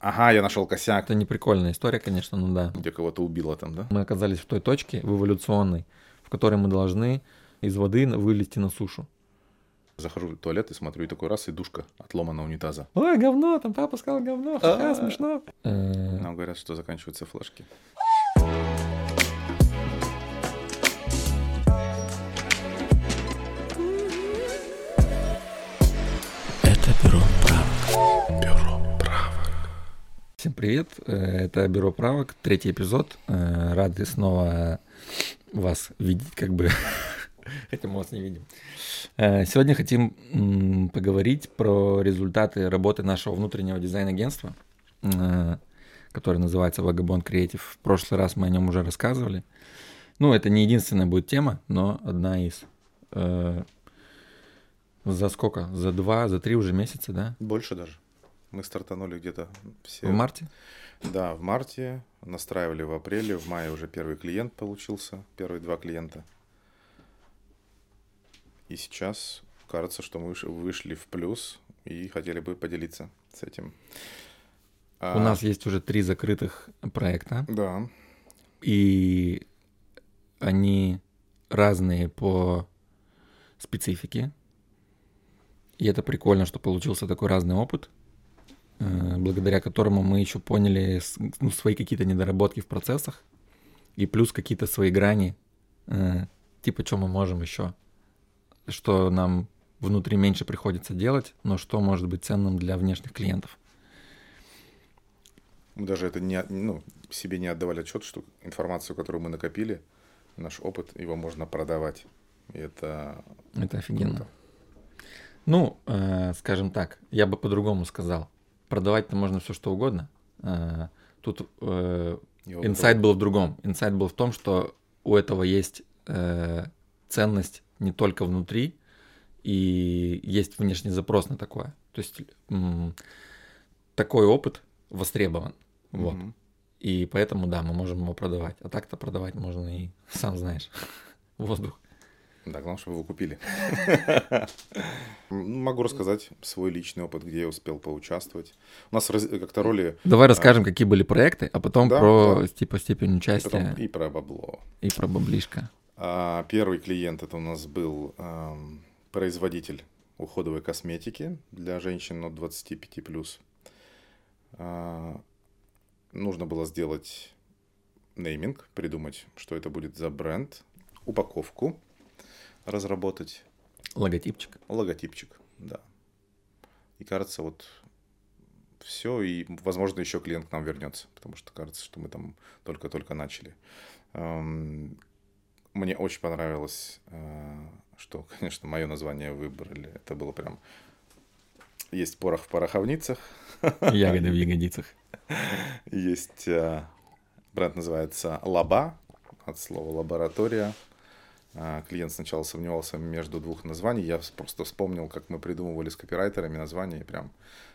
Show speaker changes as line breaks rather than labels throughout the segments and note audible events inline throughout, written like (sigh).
Ага, я нашел косяк.
Это не прикольная история, конечно, ну да.
Где кого-то убило там, да?
Мы оказались в той точке, в эволюционной, в которой мы должны из воды вылезти на сушу.
Захожу в туалет и смотрю, и такой раз, и душка отломана унитаза.
Ой, говно, там папа сказал говно, ха-ха,
А.
смешно. Э,
Нам говорят, что заканчиваются флешки.
Всем привет, э, это бюро правок, третий эпизод. Э, Рады снова вас видеть, как бы, (laughs) хотя мы вас не видим. Э, Сегодня хотим поговорить про результаты работы нашего внутреннего дизайн-агентства, которое называется Vagabond Creative. В прошлый раз мы о нем уже рассказывали. Ну, это не единственная будет тема, но одна из. За сколько? За два, за три уже месяца, да?
Больше даже. Мы стартанули где-то все...
В марте?
Да, в марте, настраивали в апреле, в мае уже первый клиент получился, первые два клиента. И сейчас кажется, что мы выш- вышли в плюс и хотели бы поделиться с этим.
У
А,
нас есть уже три закрытых проекта,
Да,
и они разные по специфике. И это прикольно, что получился такой разный опыт, благодаря которому мы еще поняли ну, свои какие-то недоработки в процессах, и плюс какие-то свои грани, э, типа, что мы можем еще, что нам внутри меньше приходится делать, но что может быть ценным для внешних клиентов.
мы даже это не, ну, себе не отдавали отчет, что информацию, которую мы накопили, наш опыт, его можно продавать. И это
Это офигенно.
круто.
Ну, э, скажем так, я бы по-другому сказал. Продавать-то можно все что угодно. Э, тут э, инсайт был в другом. Инсайт был в том, что у этого есть э, ценность не только внутри, и есть внешний запрос на такое. То есть такой опыт востребован. Вот.
Мгм.
И поэтому, да, мы можем его продавать. А так-то продавать можно и, (laughs) сам знаешь, (laughs) воздух.
Да, главное, чтобы вы купили. М, (laughs) Могу рассказать свой личный опыт, где я успел поучаствовать. У нас как-то роли
Давай расскажем, какие были проекты, а потом про типа степень участия
и про бабло.
и про баблишко.
А, Первый клиент это у нас был ам, производитель уходовой косметики для женщин от 25 плюс. А, Нужно было сделать нейминг, придумать, что это будет за бренд, упаковку разработать.
Логотипчик.
Логотипчик, да. И кажется, вот все, и, возможно, еще клиент к нам вернется, потому что кажется, что мы там только-только начали. Эм, Мне очень понравилось, э, что, (laughs) конечно, мое название выбрали. Это было прям... Есть порох в пороховницах, (laughs)
Ягоды в ягодицах.
есть... э, Бренд называется Лаба, от слова лаборатория. А, Клиент сначала сомневался между двух названий. Я просто вспомнил, как мы придумывали с копирайтерами названия. И прям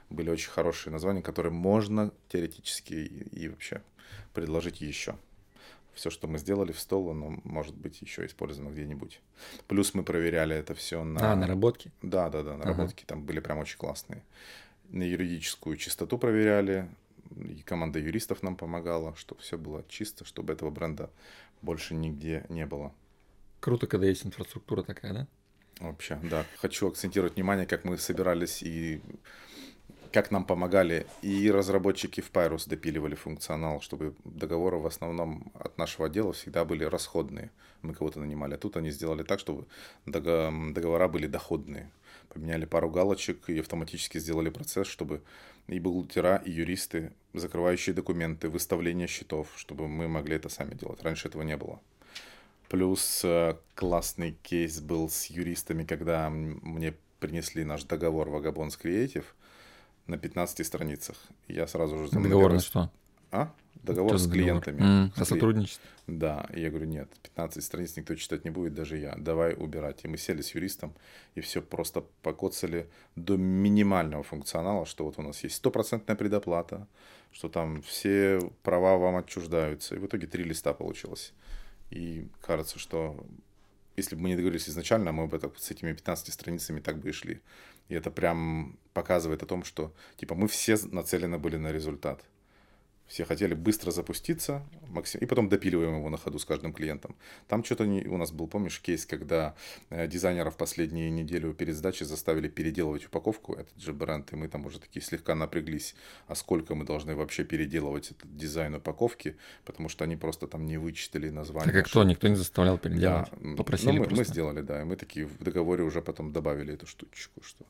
были очень хорошие названия, которые можно теоретически и, вообще предложить еще. Все, что мы сделали в стол, оно может быть еще использовано где-нибудь. Плюс мы проверяли это все на...
А, наработки.
Да, да, да,
Ага.
наработки там были прям очень классные. На юридическую чистоту проверяли, и команда юристов нам помогала, чтобы все было чисто, чтобы этого бренда больше нигде не было.
Круто, когда есть инфраструктура такая, да?
Вообще, да. Хочу акцентировать внимание, как мы собирались и как нам помогали. И разработчики в Pyrus допиливали функционал, чтобы договоры в основном от нашего отдела всегда были расходные. Мы кого-то нанимали. А тут они сделали так, чтобы дого- договора были доходные. Поменяли пару галочек и автоматически сделали процесс, чтобы и бухгалтера, и юристы, закрывающие документы, выставление счетов, чтобы мы могли это сами делать. Раньше этого не было. Плюс э, классный кейс был с юристами, когда мне принесли наш договор Vagabonds Creative на 15 страницах. Я сразу же...
Договор на что?
А? Договор
Что
с клиентами.
М,
С
О
кли-
сотрудничестве.
Да, и я говорю, нет, 15 страниц никто читать не будет, даже я. Давай убирать. И мы сели с юристом, и все просто покоцали до минимального функционала, что вот у нас есть стопроцентная предоплата, что там все права вам отчуждаются. И в итоге три листа получилось. И кажется, что если бы мы не договорились изначально, мы бы так, с этими 15 страницами так бы и шли. И это прям показывает о том, что типа мы все нацелены были на результат. Все хотели быстро запуститься, максим... и потом допиливаем его на ходу с каждым клиентом. Там что-то не... у нас был, помнишь, кейс, когда э, дизайнеров последнюю неделю перед сдачей заставили переделывать упаковку, этот же бренд, и мы там уже такие слегка напряглись, а сколько мы должны вообще переделывать этот дизайн упаковки, потому что они просто там не вычитали название.
Так а кто? Никто не заставлял переделать?
Да.
Попросили
ну, мы,
просто?
мы сделали, да, и мы такие в договоре уже потом добавили эту штучку, что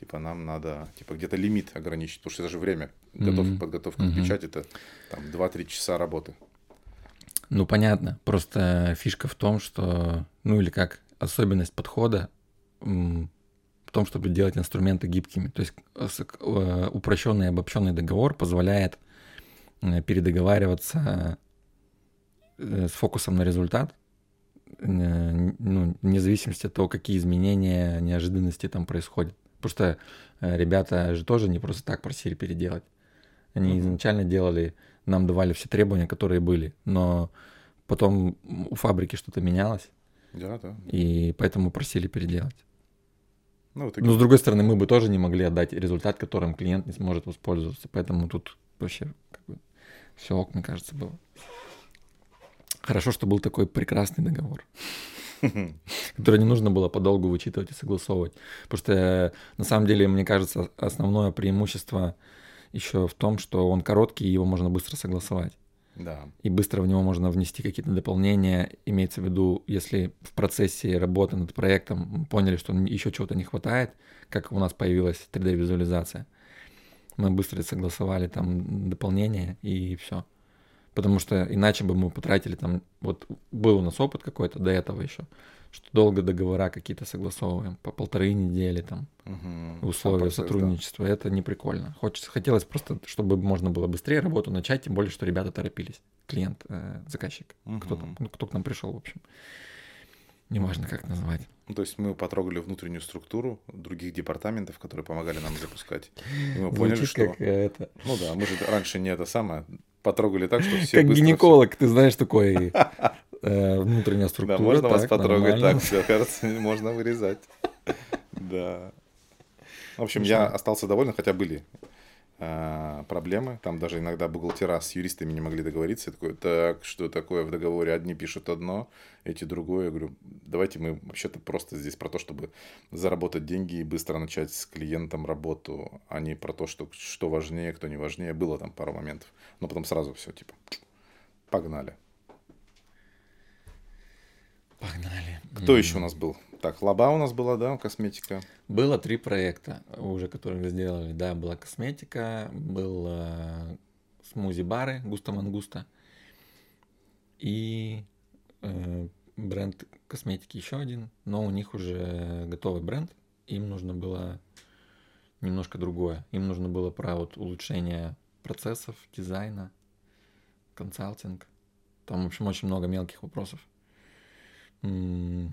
типа нам надо типа где-то лимит ограничить, потому что это же время готовки,
Мгм.
подготовка
Мгм.
к печати, это там 2-3 часа работы.
Ну, понятно. Просто фишка в том, что, ну или как особенность подхода в том, чтобы делать инструменты гибкими. То есть э, э, упрощенный и обобщенный договор позволяет э, передоговариваться с фокусом на результат, ну, вне зависимости от того, какие изменения, неожиданности там происходят. Потому что э, ребята же тоже не просто так просили переделать. Они
Мгм.
изначально делали, нам давали все требования, которые были, но потом у фабрики что-то менялось,
Да, да.
и поэтому просили переделать.
Ну, в итоге
Но с другой стороны, мы бы тоже не могли отдать результат, которым клиент не сможет воспользоваться, поэтому тут вообще как бы, все ок, мне кажется, было. Хорошо, что был такой прекрасный договор, (laughs) который не нужно было подолгу вычитывать и согласовывать. Потому что, э, на самом деле, мне кажется, основное преимущество еще в том, что он короткий, и его можно быстро согласовать.
Да.
И быстро в него можно внести какие-то дополнения. Имеется в виду, если в процессе работы над проектом мы поняли, что еще чего-то не хватает, как у нас появилась 3D-визуализация, мы быстро согласовали там дополнения и все. Потому что иначе бы мы потратили там, вот был у нас опыт какой-то до этого еще, что долго договора какие-то согласовываем, по полторы недели там.
Сам
условия
да.
сотрудничества. Это не прикольно. Хочется, хотелось просто, чтобы можно было быстрее работу начать, тем более, что ребята торопились. Клиент, э, заказчик, кто там, кто к нам пришел, в общем. Неважно, как назвать.
Ну, то есть мы потрогали внутреннюю структуру других департаментов, которые помогали нам запускать. И мы поняли,
Звучит
что...
как э, это.
Ну да, мы же раньше не это самое потрогали так, что все
как гинеколог, ты знаешь, такой э, (laughs) внутренняя структура.
Да, можно вас потрогать
нормально.
так, все, кажется, (laughs) можно вырезать. Да. В общем, я остался доволен, хотя были проблемы. Там даже иногда бухгалтера с юристами не могли договориться. Я такой, так, что такое в договоре? Одни пишут одно, эти другое. Я говорю, давайте мы вообще-то просто здесь про то, чтобы заработать деньги и быстро начать с клиентом работу, а не про то, что, что важнее, кто не важнее. Было там пару моментов. Но потом сразу все, типа, погнали.
Погнали.
Кто
М.
еще у нас был? Так, лаба у нас была, да, косметика.
Было три проекта уже, которые мы сделали. Да, была косметика, был э, смузи-бары Густа Мангуста и э, бренд косметики еще один, но у них уже готовый бренд. Им нужно было немножко другое. Им нужно было про вот улучшение процессов, дизайна, консалтинг. Там, в общем, очень много мелких вопросов. Я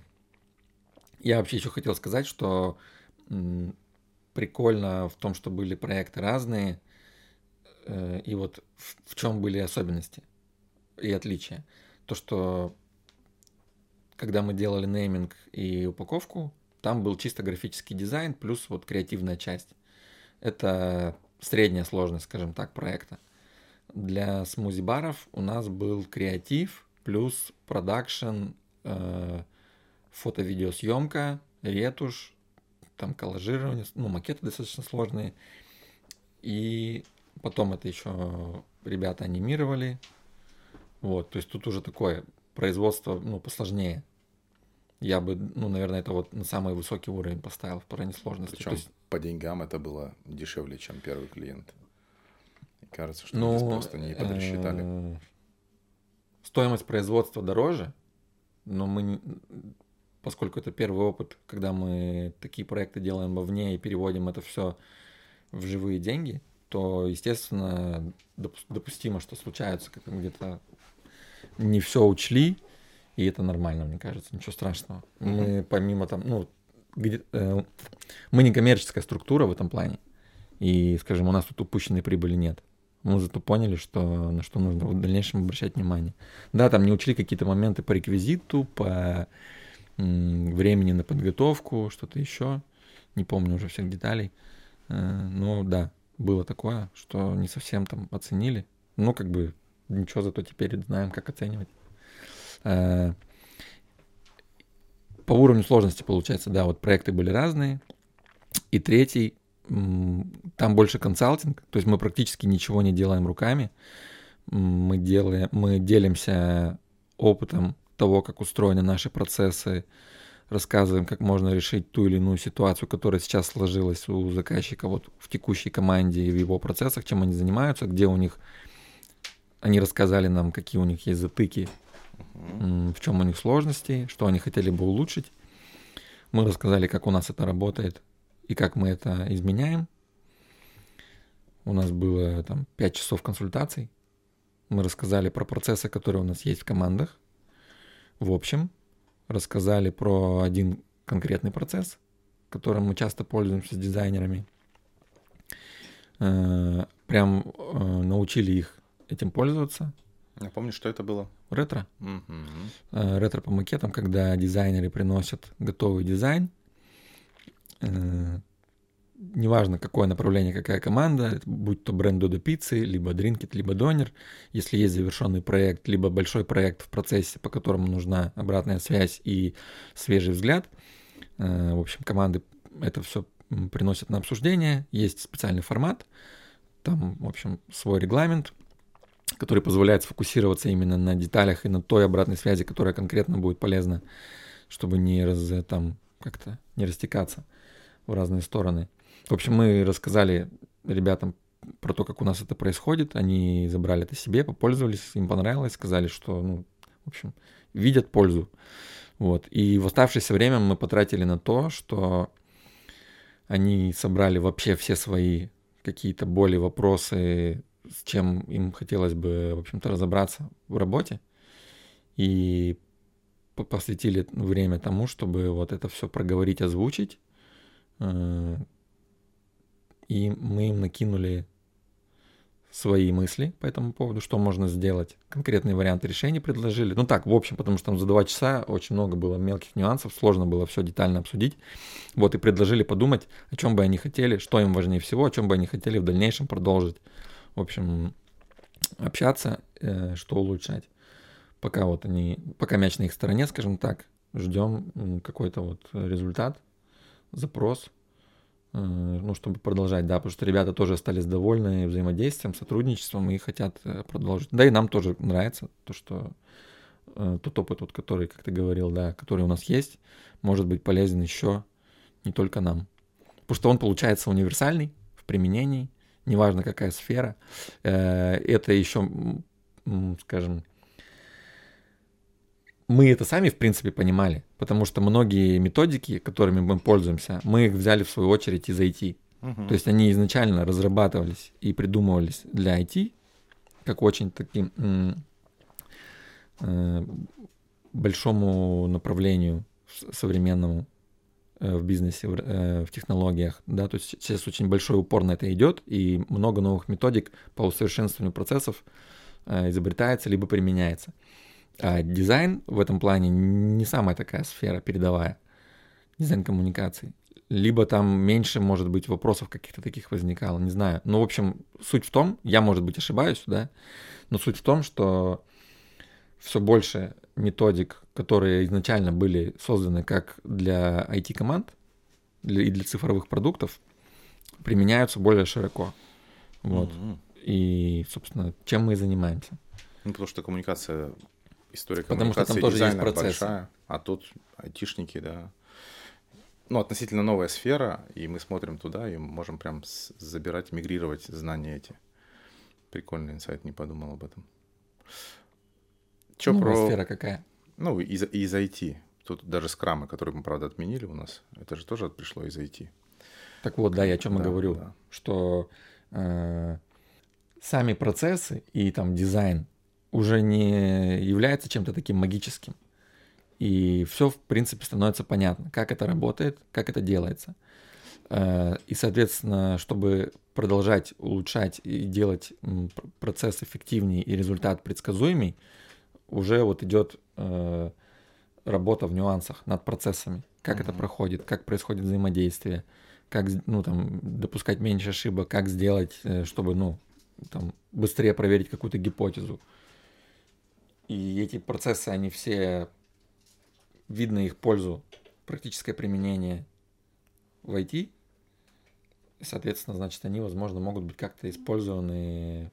вообще еще хотел сказать, что прикольно в том, что были проекты разные, э, и вот в, чем были особенности и отличия. То, что когда мы делали нейминг и упаковку, там был чисто графический дизайн плюс вот креативная часть. Это средняя сложность, скажем так, проекта. Для смузи-баров у нас был креатив плюс продакшн, фото-видеосъемка, ретушь, там коллажирование, ну, макеты достаточно сложные. И потом это еще ребята анимировали. Вот, то есть тут уже такое производство, ну, посложнее. Я бы, ну, наверное, это вот на самый высокий уровень поставил в плане сложности.
Причем
есть,
по деньгам это было дешевле, чем первый клиент. Кажется, что
ну,
здесь просто не подрасчитали.
э, Стоимость производства дороже, но мы, поскольку это первый опыт, когда мы такие проекты делаем вовне и переводим это все в живые деньги, то, естественно, допу- допустимо, что случаются как где-то не все учли, и это нормально, мне кажется, ничего страшного. Мы помимо там, ну, где, э, мы не коммерческая структура в этом плане, и, скажем, у нас тут упущенной прибыли нет. Мы зато поняли, что на что нужно в дальнейшем обращать внимание. Да, там не учли какие-то моменты по реквизиту, по времени на подготовку, что-то еще. Не помню уже всех деталей. Э, но да, было такое, что не совсем там оценили. Ну, как бы ничего, зато теперь знаем, как оценивать. Э, по уровню сложности, получается, да, вот проекты были разные. И третий, там больше консалтинг, то есть мы практически ничего не делаем руками. Мы, делаем, мы делимся опытом того, как устроены наши процессы, рассказываем, как можно решить ту или иную ситуацию, которая сейчас сложилась у заказчика вот в текущей команде и в его процессах, чем они занимаются, где у них они рассказали нам, какие у них есть затыки, в чем у них сложности, что они хотели бы улучшить. Мы рассказали, как у нас это работает и как мы это изменяем. У нас было там 5 часов консультаций. Мы рассказали про процессы, которые у нас есть в командах. В общем, рассказали про один конкретный процесс, которым мы часто пользуемся с дизайнерами. Э, прям э, научили их этим пользоваться.
Я помню, что это было.
Ретро. Угу. Ретро по макетам, когда дизайнеры приносят готовый дизайн. Э, неважно, какое направление, какая команда, будь то бренд Додо Пиццы, либо Дринкет, либо Донер, если есть завершенный проект, либо большой проект в процессе, по которому нужна обратная связь и свежий взгляд, э, в общем, команды это все приносят на обсуждение, есть специальный формат, там, в общем, свой регламент, который позволяет сфокусироваться именно на деталях и на той обратной связи, которая конкретно будет полезна, чтобы не раз, там как-то не растекаться в разные стороны. В общем, мы рассказали ребятам про то, как у нас это происходит. Они забрали это себе, попользовались, им понравилось, сказали, что, ну, в общем, видят пользу. Вот. И в оставшееся время мы потратили на то, что они собрали вообще все свои какие-то боли, вопросы, с чем им хотелось бы, в общем-то, разобраться в работе. И посвятили время тому, чтобы вот это все проговорить, озвучить. Э, и мы им накинули свои мысли по этому поводу, что можно сделать, конкретные варианты решений предложили. Ну так, в общем, потому что там за два часа очень много было мелких нюансов, сложно было все детально обсудить. Вот и предложили подумать, о чем бы они хотели, что им важнее всего, о чем бы они хотели в дальнейшем продолжить. В общем, общаться, э, что улучшать. Пока вот они, пока мяч на их стороне, скажем так, ждем какой-то вот результат, запрос, э, ну, чтобы продолжать, да, потому что ребята тоже остались довольны взаимодействием, сотрудничеством и хотят э, продолжить. Да, и нам тоже нравится то, что тот опыт, вот, который, как ты говорил, да, который у нас есть, может быть полезен еще не только нам. Потому что он получается универсальный в применении, неважно какая сфера. Это еще, скажем, мы это сами, в принципе, понимали, потому что многие методики, которыми мы пользуемся, мы их взяли в свою очередь из IT. Угу. То есть они изначально разрабатывались и придумывались для IT, как очень таким э, большому направлению современному э, в бизнесе, в, э, в технологиях, да, то есть сейчас очень большой упор на это идет, и много новых методик по усовершенствованию процессов изобретается либо применяется. А дизайн в этом плане не самая такая сфера передовая. Дизайн коммуникаций. Либо там меньше, может быть, вопросов каких-то таких возникало, не знаю. Но, в общем, суть в том, я, может быть, ошибаюсь, да, но суть в том, что все больше методик, которые изначально были созданы как для IT-команд и для цифровых продуктов, применяются более широко. Вот. Mm-hmm. И, собственно, чем мы и занимаемся.
Ну, потому что коммуникация история Потому что там тоже есть процессы. большая, а тут айтишники, да. Ну, относительно новая сфера, и мы смотрим туда, и можем прям забирать, мигрировать знания эти. Прикольный инсайт, не подумал об этом.
Что ну, про... сфера какая?
Ну, из, из IT. Тут даже скрамы, которые мы, правда, отменили у нас, это же тоже пришло из IT.
Так вот, да, я о чем да, и говорю, да. что э, сами процессы и там дизайн уже не является чем-то таким магическим. И все, в принципе, становится понятно, как это работает, как это делается. Э, и, соответственно, чтобы продолжать улучшать и делать процесс эффективнее и результат предсказуемый, уже вот идет э, работа в нюансах над процессами, как mm-hmm. это проходит, как происходит взаимодействие, как, ну, там, допускать меньше ошибок, как сделать, э, чтобы, ну, там, быстрее проверить какую-то гипотезу. И эти процессы, они все, видно их пользу, практическое применение в IT. Соответственно, значит, они, возможно, могут быть как-то использованы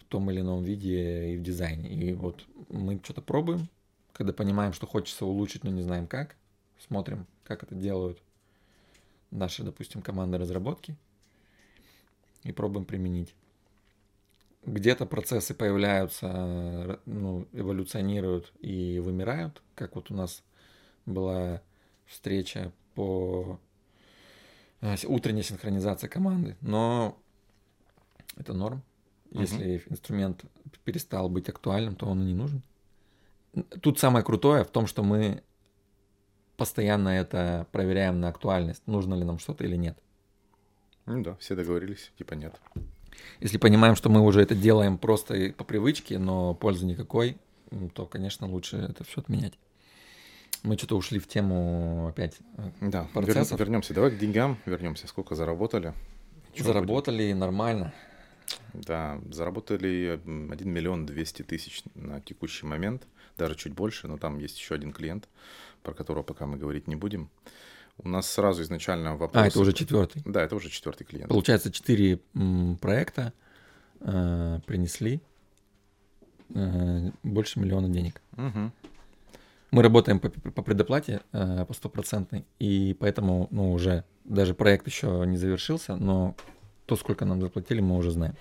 в том или ином виде и в дизайне. И вот мы что-то пробуем, когда понимаем, что хочется улучшить, но не знаем как, смотрим, как это делают наши, допустим, команды разработки и пробуем применить. Где-то процессы появляются, ну, эволюционируют и вымирают, как вот у нас была встреча по э, утренней синхронизации команды, но это норм. Если угу. инструмент перестал быть актуальным, то он и не нужен. Тут самое крутое в том, что мы постоянно это проверяем на актуальность, нужно ли нам что-то или нет.
Ну да, все договорились, типа нет.
Если понимаем, что мы уже это делаем просто по привычке, но пользы никакой, то, конечно, лучше это все отменять. Мы что-то ушли в тему опять
э, да, процессов. вернемся. Давай к деньгам вернемся. Сколько заработали?
Чего заработали будет? нормально.
Да, заработали 1 миллион 200 тысяч на текущий момент, даже чуть больше, но там есть еще один клиент, про которого пока мы говорить не будем. У нас сразу изначально вопрос...
А, это уже четвертый?
Да, это уже четвертый клиент.
Получается, четыре проекта э, принесли э, больше миллиона денег.
Угу.
Мы работаем по, по предоплате э, по стопроцентной, и поэтому ну, уже даже проект еще не завершился, но то, сколько нам заплатили, мы уже знаем.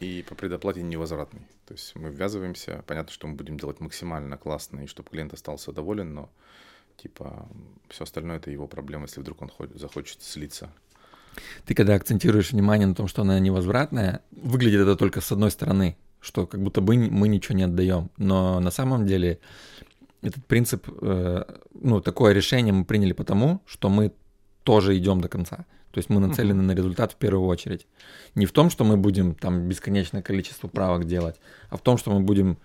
И по предоплате невозвратный. То есть мы ввязываемся, понятно, что мы будем делать максимально классно, и чтобы клиент остался доволен, но типа все остальное это его проблема, если вдруг он захочет слиться.
Ты когда акцентируешь внимание на том, что она невозвратная, выглядит это только с одной стороны, что как будто бы мы ничего не отдаем. Но на самом деле этот принцип, э, ну, такое решение мы приняли потому, что мы тоже идем до конца. То есть мы нацелены на результат в первую очередь. Не в том, что мы будем там бесконечное количество правок делать, а в том, что мы будем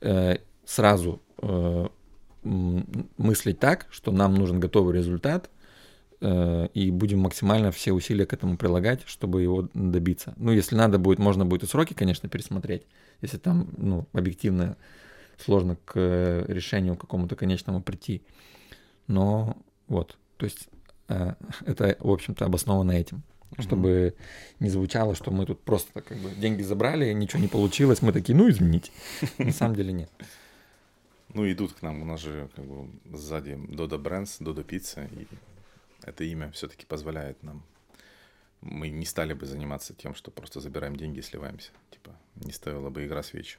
э, сразу э, мыслить так, что нам нужен готовый результат, э, и будем максимально все усилия к этому прилагать, чтобы его добиться. Ну, если надо будет, можно будет и сроки, конечно, пересмотреть, если там, ну, объективно сложно к решению какому-то конечному прийти. Но вот, то есть Э, (laughs) это, в общем-то, обосновано этим. Чтобы не звучало, что мы тут просто как бы деньги забрали, ничего не получилось, мы такие, ну извините. (laughs) На самом деле нет.
Ну, идут к нам, у нас же как бы сзади Dodo Brands, Dodo Pizza, и это имя все-таки позволяет нам. Мы не стали бы заниматься тем, что просто забираем деньги и сливаемся. Типа, не стоила бы игра свеч.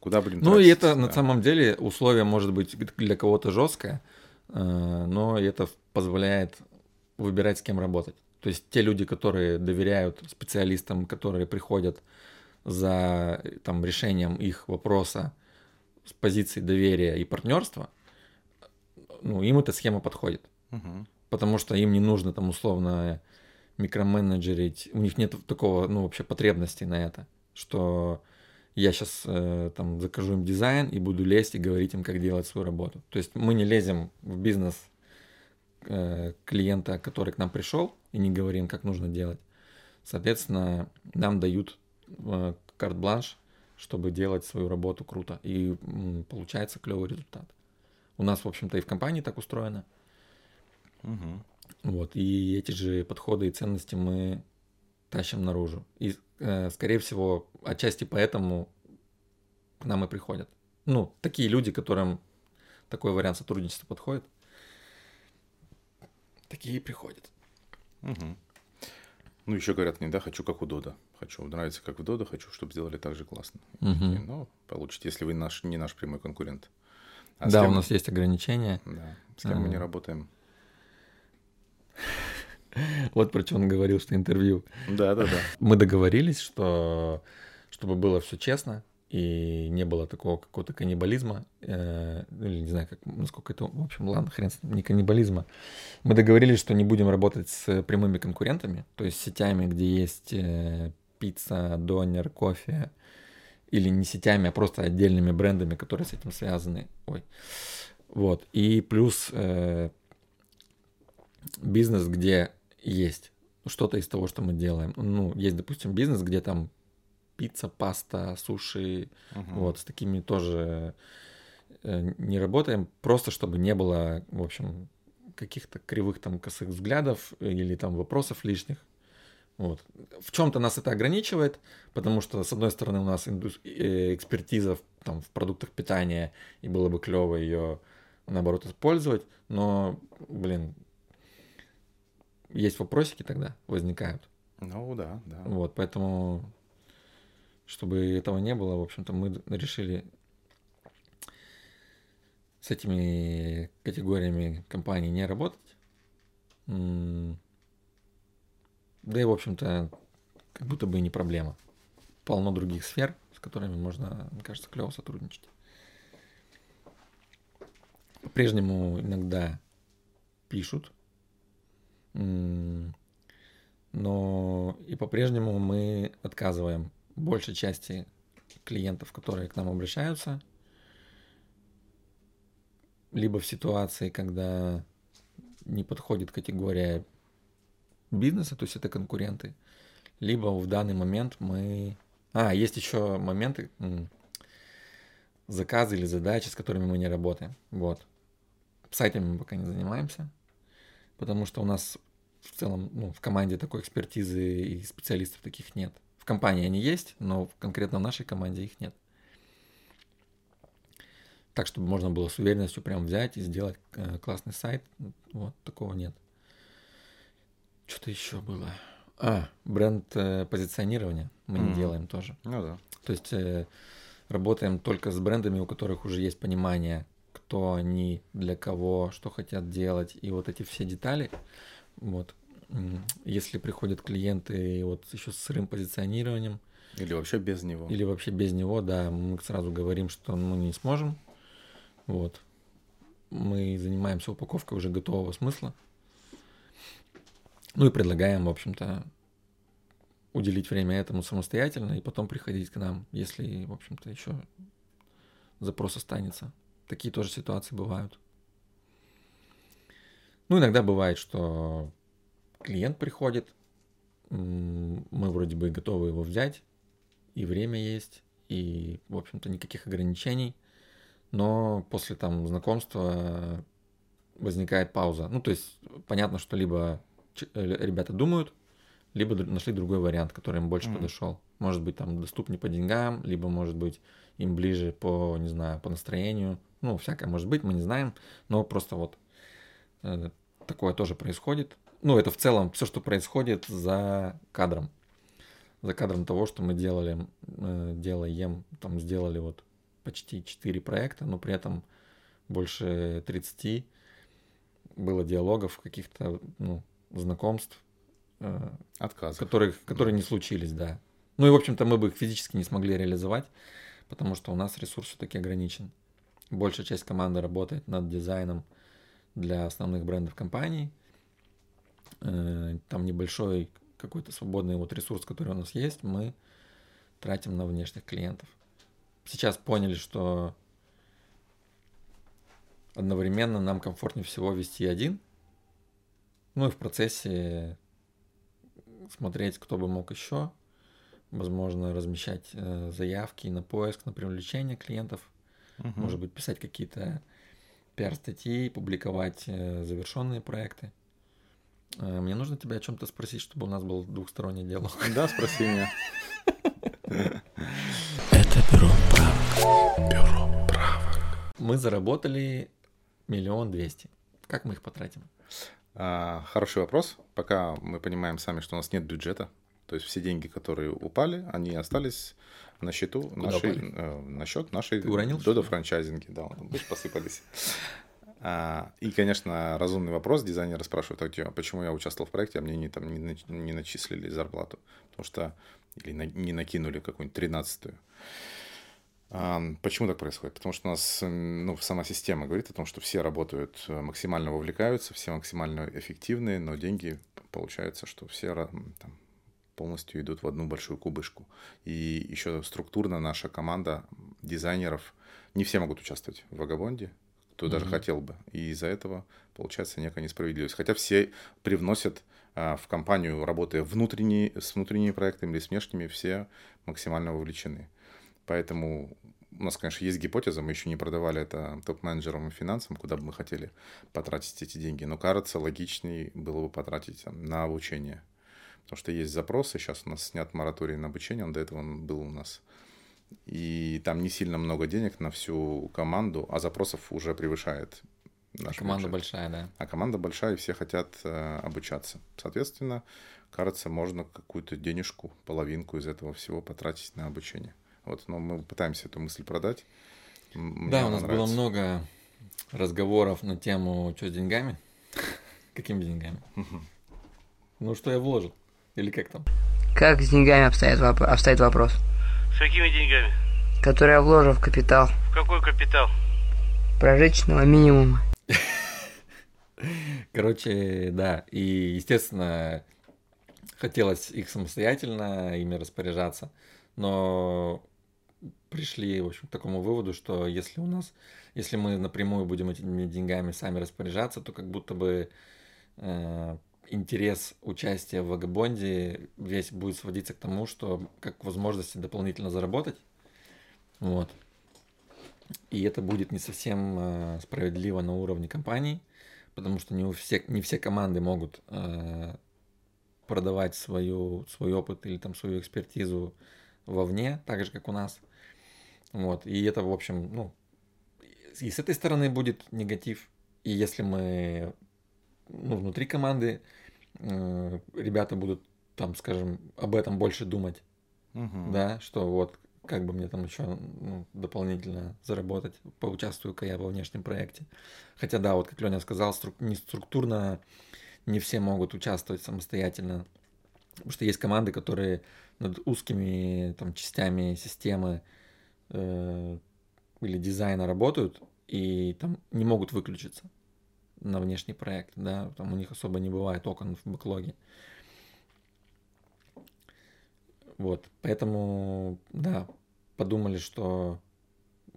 Куда будем
Ну, тратить, и это да. на самом деле условие может быть для кого-то жесткое, Э, но это позволяет выбирать, с кем работать. То есть те люди, которые доверяют специалистам, которые приходят за там, решением их вопроса с позиции доверия и партнерства, ну, им эта схема подходит.
Угу.
Потому что им не нужно там условно микроменеджерить, у них нет такого, ну, вообще потребности на это, что я сейчас э, там закажу им дизайн и буду лезть и говорить им, как делать свою работу. То есть мы не лезем в бизнес э, клиента, который к нам пришел, и не говорим, как нужно делать. Соответственно, нам дают э, карт-бланш, чтобы делать свою работу круто. И получается клевый результат. У нас, в общем-то, и в компании так устроено.
Угу.
Вот, и эти же подходы и ценности мы тащим наружу. И, э, скорее всего, отчасти поэтому к нам и приходят. Ну, такие люди, которым такой вариант сотрудничества подходит, такие и приходят.
Угу. Ну, еще говорят мне, да, хочу как у Дода. Хочу, нравится как в Дода, хочу, чтобы сделали так же классно.
Угу.
И, ну, получите, если вы наш, не наш прямой конкурент.
А да, кем... у нас есть ограничения.
Да, с кем а... мы не работаем. (laughs)
Вот про что он говорил, что интервью.
Да, да, да.
Мы договорились, что чтобы было все честно и не было такого какого-то каннибализма, э, или не знаю, как, насколько это, в общем, ладно, хрен с ним, не каннибализма. Мы договорились, что не будем работать с прямыми конкурентами, то есть сетями, где есть э, пицца, донер, кофе или не сетями, а просто отдельными брендами, которые с этим связаны. Ой. Вот. И плюс э, бизнес, где есть что-то из того, что мы делаем. Ну, есть, допустим, бизнес, где там пицца, паста, суши, угу. вот, с такими тоже э, не работаем, просто чтобы не было, в общем, каких-то кривых там косых взглядов или там вопросов лишних. Вот. В чем-то нас это ограничивает, потому что, с одной стороны, у нас индус... Э, экспертиза в, там, в продуктах питания, и было бы клево ее, наоборот, использовать, но, блин, есть вопросики тогда, возникают.
Ну да, да.
Вот, поэтому, чтобы этого не было, в общем-то, мы решили с этими категориями компаний не работать. Да и, в общем-то, как будто бы и не проблема. Полно других сфер, с которыми можно, мне кажется, клево сотрудничать. По-прежнему иногда пишут, но и по-прежнему мы отказываем большей части клиентов, которые к нам обращаются, либо в ситуации, когда не подходит категория бизнеса, то есть это конкуренты, либо в данный момент мы... А, есть еще моменты, заказы или задачи, с которыми мы не работаем. Вот. Сайтами мы пока не занимаемся, потому что у нас в целом ну, в команде такой экспертизы и специалистов таких нет. Компании они есть, но конкретно в нашей команде их нет. Так, чтобы можно было с уверенностью прям взять и сделать э, классный сайт, вот такого нет. Что-то еще было. А, бренд э, позиционирования мы mm. не делаем тоже.
Ну да.
То есть э, работаем только с брендами, у которых уже есть понимание, кто они, для кого, что хотят делать, и вот эти все детали. Вот. Если приходят клиенты вот еще с сырым позиционированием.
Или вообще без него.
Или вообще без него, да, мы сразу говорим, что мы не сможем. Вот. Мы занимаемся упаковкой уже готового смысла. Ну и предлагаем, в общем-то, уделить время этому самостоятельно и потом приходить к нам, если, в общем-то, еще запрос останется. Такие тоже ситуации бывают. Ну, иногда бывает, что клиент приходит, мы вроде бы готовы его взять, и время есть, и, в общем-то, никаких ограничений, но после там знакомства возникает пауза. Ну, то есть понятно, что либо Э, ребята думают, либо нашли другой вариант, который им больше mm. подошел. Может быть, там доступнее по деньгам, либо, может быть, им ближе по, не знаю, по настроению. Ну, всякое может быть, мы не знаем. Но просто вот э, такое тоже происходит. Ну, это в целом все, что происходит за кадром. За кадром того, что мы делали, э, делаем, там сделали вот почти 4 проекта, но при этом больше 30 было диалогов каких-то, ну, знакомств,
э, Отказов.
Которые, которые не случились, да. Ну и, в общем-то, мы бы их физически не смогли реализовать, потому что у нас ресурс все-таки ограничен. Большая часть команды работает над дизайном для основных брендов компании. Э, там небольшой какой-то свободный вот ресурс, который у нас есть, мы тратим на внешних клиентов. Сейчас поняли, что одновременно нам комфортнее всего вести один ну и в процессе смотреть, кто бы мог еще, возможно, размещать э, заявки на поиск, на привлечение клиентов, угу. может быть, писать какие-то пиар-статьи, публиковать э, завершенные проекты. Э, мне нужно тебя о чем-то спросить, чтобы у нас был двухсторонний диалог. (laughs)
Да, спроси меня.
Это бюро правок. Бюро правок. Мы заработали миллион двести. Как мы их потратим?
А, хороший вопрос. Пока мы понимаем сами, что у нас нет бюджета, то есть все деньги, которые упали, они остались на счету нашей, э, на счет нашей
Ты уронил,
Dodo франчайзинги, да, там посыпались. А, и, конечно, разумный вопрос. Дизайнеры спрашивают, а почему я участвовал в проекте, а мне не, там, не, не начислили зарплату. Потому что или на, не накинули какую-нибудь тринадцатую. Почему так происходит? Потому что у нас ну, сама система говорит о том, что все работают, э, максимально вовлекаются, все максимально эффективные, но деньги получается, что все там, полностью идут в одну большую кубышку. И еще структурно наша команда дизайнеров, не все могут участвовать в Вагабонде, кто mm-hmm. даже хотел бы. И из-за этого получается некая несправедливость. Хотя все привносят а, в компанию, работая внутренние, с внутренними проектами или с внешними, все максимально вовлечены. Поэтому у нас, конечно, есть гипотеза, мы еще не продавали это топ-менеджерам и финансам, куда бы мы хотели потратить эти деньги, но кажется, логичнее было бы потратить на обучение. Потому что есть запросы, сейчас у нас снят мораторий на обучение, он до этого он был у нас. И там не сильно много денег на всю команду, а запросов уже превышает
наш а команда бюджет. большая, да.
А команда большая, и все хотят э, обучаться. Соответственно, кажется, можно какую-то денежку, половинку из этого всего потратить на обучение. Вот, но мы пытаемся эту мысль продать.
Мне да, у нас нравится. было много разговоров на тему, что с деньгами. (laughs) Какими деньгами? Ну, что я вложил? Или как там?
Как с деньгами обстоит, воп- обстоит вопрос?
С какими деньгами?
Которые я вложил в капитал.
В какой капитал?
Прожиточного минимума. (laughs)
Короче, да. И, естественно, хотелось их самостоятельно ими распоряжаться. Но пришли, в общем, к такому выводу, что если у нас, если мы напрямую будем этими деньгами сами распоряжаться, то как будто бы э, интерес участия в Вагабонде весь будет сводиться к тому, что как возможности дополнительно заработать. Вот. И это будет не совсем э, справедливо на уровне компаний, потому что не, у все, не все команды могут э, продавать свою, свой опыт или там свою экспертизу вовне, так же, как у нас. Вот, и это, в общем, ну, и с этой стороны будет негатив. И если мы ну, внутри команды э, ребята будут там, скажем, об этом больше думать, угу. да, что вот как бы мне там еще ну, дополнительно заработать, поучаствую-ка я во внешнем проекте. Хотя да, вот как Леня сказал, струк, не структурно не все могут участвовать самостоятельно, потому что есть команды, которые над узкими там частями системы э, или дизайна работают и там не могут выключиться на внешний проект, да, там у них особо не бывает окон в бэклоге. Вот, поэтому, да, подумали, что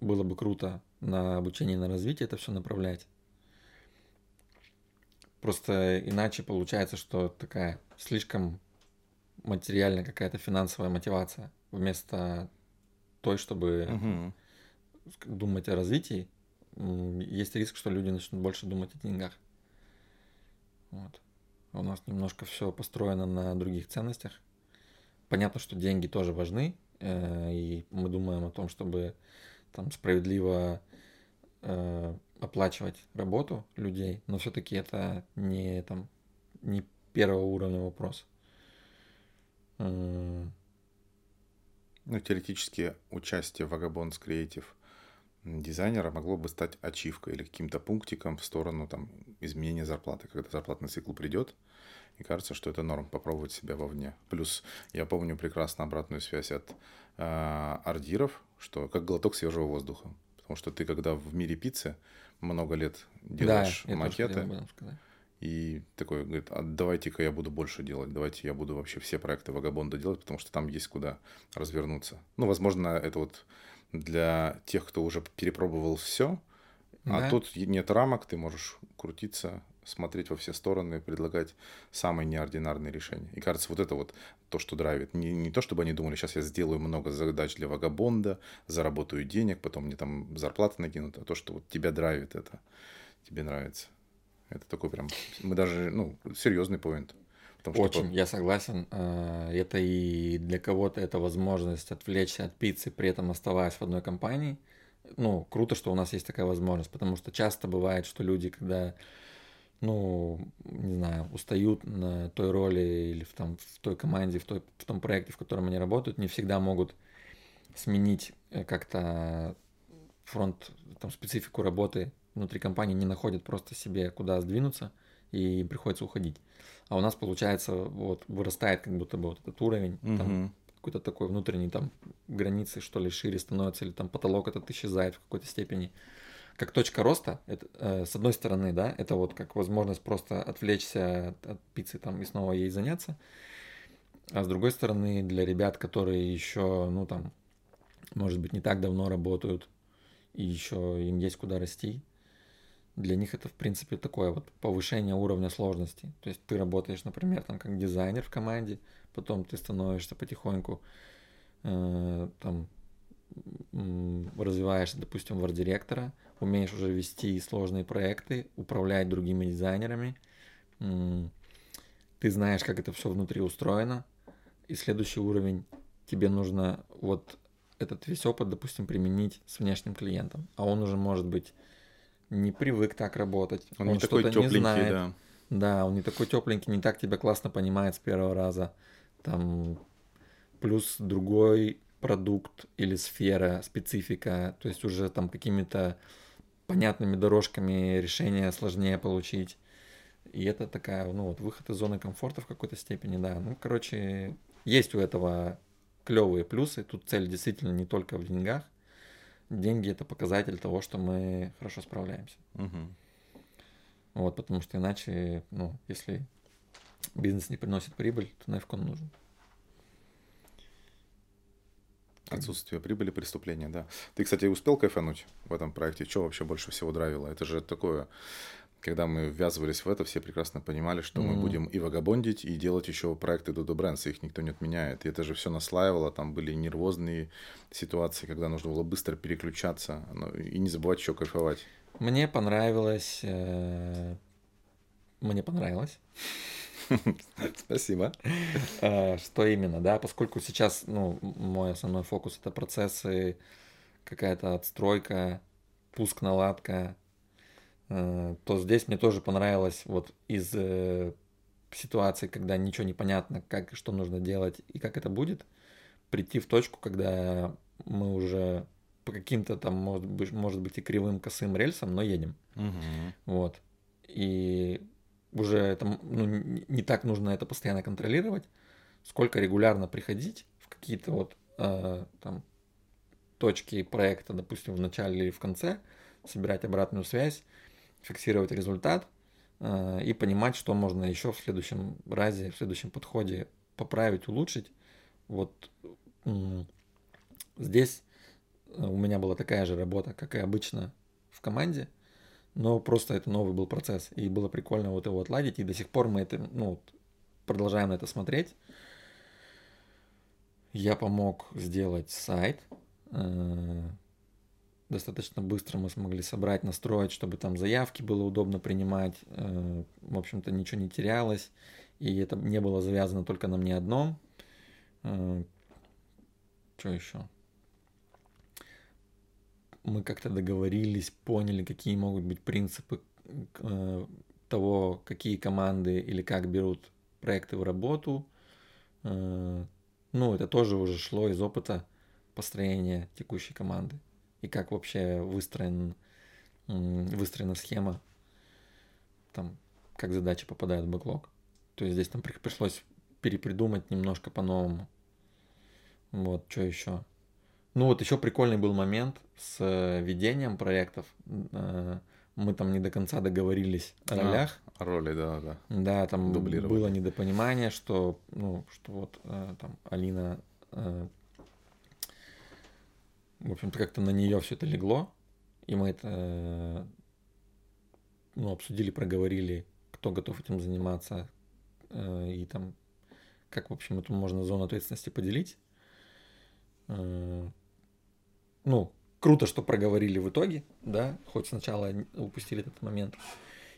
было бы круто на обучение, на развитие это все направлять. Просто иначе получается, что такая слишком материальная какая-то финансовая мотивация вместо той, чтобы угу. думать о развитии, есть риск, что люди начнут больше думать о деньгах. Вот. У нас немножко все построено на других ценностях. Понятно, что деньги тоже важны, э, и мы думаем о том, чтобы там справедливо э, оплачивать работу людей, но все-таки это не там не первого уровня вопрос.
Ну, теоретически участие в Vagabonds Creative дизайнера могло бы стать ачивкой или каким-то пунктиком в сторону там, изменения зарплаты, когда зарплатный цикл придет, и кажется, что это норм попробовать себя вовне. Плюс я помню прекрасно обратную связь от э, ордиров, что как глоток свежего воздуха. Потому что ты, когда в мире пиццы много лет делаешь да, макеты, и такой говорит, а давайте-ка я буду больше делать, давайте я буду вообще все проекты Вагабонда делать, потому что там есть куда развернуться. Ну, возможно, это вот для тех, кто уже перепробовал все, а да. а тут нет рамок, ты можешь крутиться, смотреть во все стороны, предлагать самые неординарные решения. И кажется, вот это вот то, что драйвит. Не, не то, чтобы они думали, сейчас я сделаю много задач для вагабонда, заработаю денег, потом мне там зарплаты накинут, а то, что вот тебя драйвит это, тебе нравится. Это такой прям, мы даже, ну, серьезный поинт.
Очень, что... я согласен. Э, это и для кого-то это возможность отвлечься от пиццы, при этом оставаясь в одной компании. Ну, круто, что у нас есть такая возможность, потому что часто бывает, что люди, когда, ну, не знаю, устают на той роли или в, там, в той команде, в, той, в том проекте, в котором они работают, не всегда могут сменить э, как-то фронт, там, специфику работы внутри компании, не находят просто себе куда сдвинуться, и им приходится уходить. А у нас, получается, вот вырастает как будто бы вот этот уровень, угу. там какой-то такой внутренний там границы, что ли, шире становится, или там потолок этот исчезает в какой-то степени. Как точка роста, это, э, с одной стороны, да, это вот как возможность просто отвлечься от, от пиццы там и снова ей заняться. А с другой стороны, для ребят, которые еще, ну там, может быть, не так давно работают, и еще им есть куда расти, для них это, в принципе, такое вот повышение уровня сложности. То есть ты работаешь, например, там как дизайнер в команде, потом ты становишься потихоньку э, там развиваешься, допустим, в арт-директора, умеешь уже вести сложные проекты, управлять другими дизайнерами, ты знаешь, как это все внутри устроено, и следующий уровень тебе нужно вот этот весь опыт, допустим, применить с внешним клиентом, а он уже может быть не привык так работать,
он, он не такой тепленький, не знает, да.
Да, он не такой тепленький, не так тебя классно понимает с первого раза, там плюс другой продукт или сфера, специфика, то есть уже там какими-то понятными дорожками решения сложнее получить. И это такая, ну вот, выход из зоны комфорта в какой-то степени, да. Ну, короче, есть у этого клевые плюсы. Тут цель действительно не только в деньгах. Деньги это показатель того, что мы хорошо справляемся.
Угу.
Вот, потому что иначе, ну, если бизнес не приносит прибыль, то нафиг он нужен.
Отсутствие прибыли, преступления, да. Ты, кстати, успел кайфануть в этом проекте? Что вообще больше всего драйвило? Это же такое, когда мы ввязывались в это, все прекрасно понимали, что mm-hmm. мы будем и вагабондить, и делать еще проекты Dodo Brands, их никто не отменяет. И это же все наслаивало, там были нервозные ситуации, когда нужно было быстро переключаться ну, и не забывать еще кайфовать.
Мне понравилось... Э... Мне понравилось. (laughs)
Спасибо.
А, что именно, да, поскольку сейчас, ну, мой основной фокус это процессы, какая-то отстройка, пуск, наладка, э, то здесь мне тоже понравилось вот из э, ситуации, когда ничего не понятно, как, что нужно делать и как это будет, прийти в точку, когда мы уже по каким-то там, может быть, может быть и кривым, косым рельсам, но едем.
Угу.
Вот. И уже это, ну, не так нужно это постоянно контролировать, сколько регулярно приходить в какие-то вот э, там точки проекта, допустим, в начале или в конце, собирать обратную связь, фиксировать результат э, и понимать, что можно еще в следующем разе, в следующем подходе поправить, улучшить. Вот э, здесь у меня была такая же работа, как и обычно в команде – но просто это новый был процесс, и было прикольно вот его отладить, и до сих пор мы это, ну, продолжаем на это смотреть. Я помог сделать сайт, э, достаточно быстро мы смогли собрать, настроить, чтобы там заявки было удобно принимать, э, в общем-то ничего не терялось, и это не было завязано только на мне одном. Э, что еще? мы как-то договорились, поняли, какие могут быть принципы э, того, какие команды или как берут проекты в работу. Ну, это тоже уже шло из опыта построения текущей команды. И как вообще выстроен, выстроена схема, там, как задачи попадают в бэклог. То есть здесь там пришлось перепридумать немножко по-новому. Вот, что еще? Ну вот еще прикольный был момент с э, ведением проектов. Э, мы там не до конца договорились о ролях.
А, роли, да, да.
Да, там было недопонимание, что, ну, что вот э, там Алина, в общем-то, как-то на нее все это легло, и мы это ну, обсудили, проговорили, кто готов этим заниматься, и там, как, в общем, эту можно зону ответственности поделить ну, круто, что проговорили в итоге, да, хоть сначала упустили этот момент.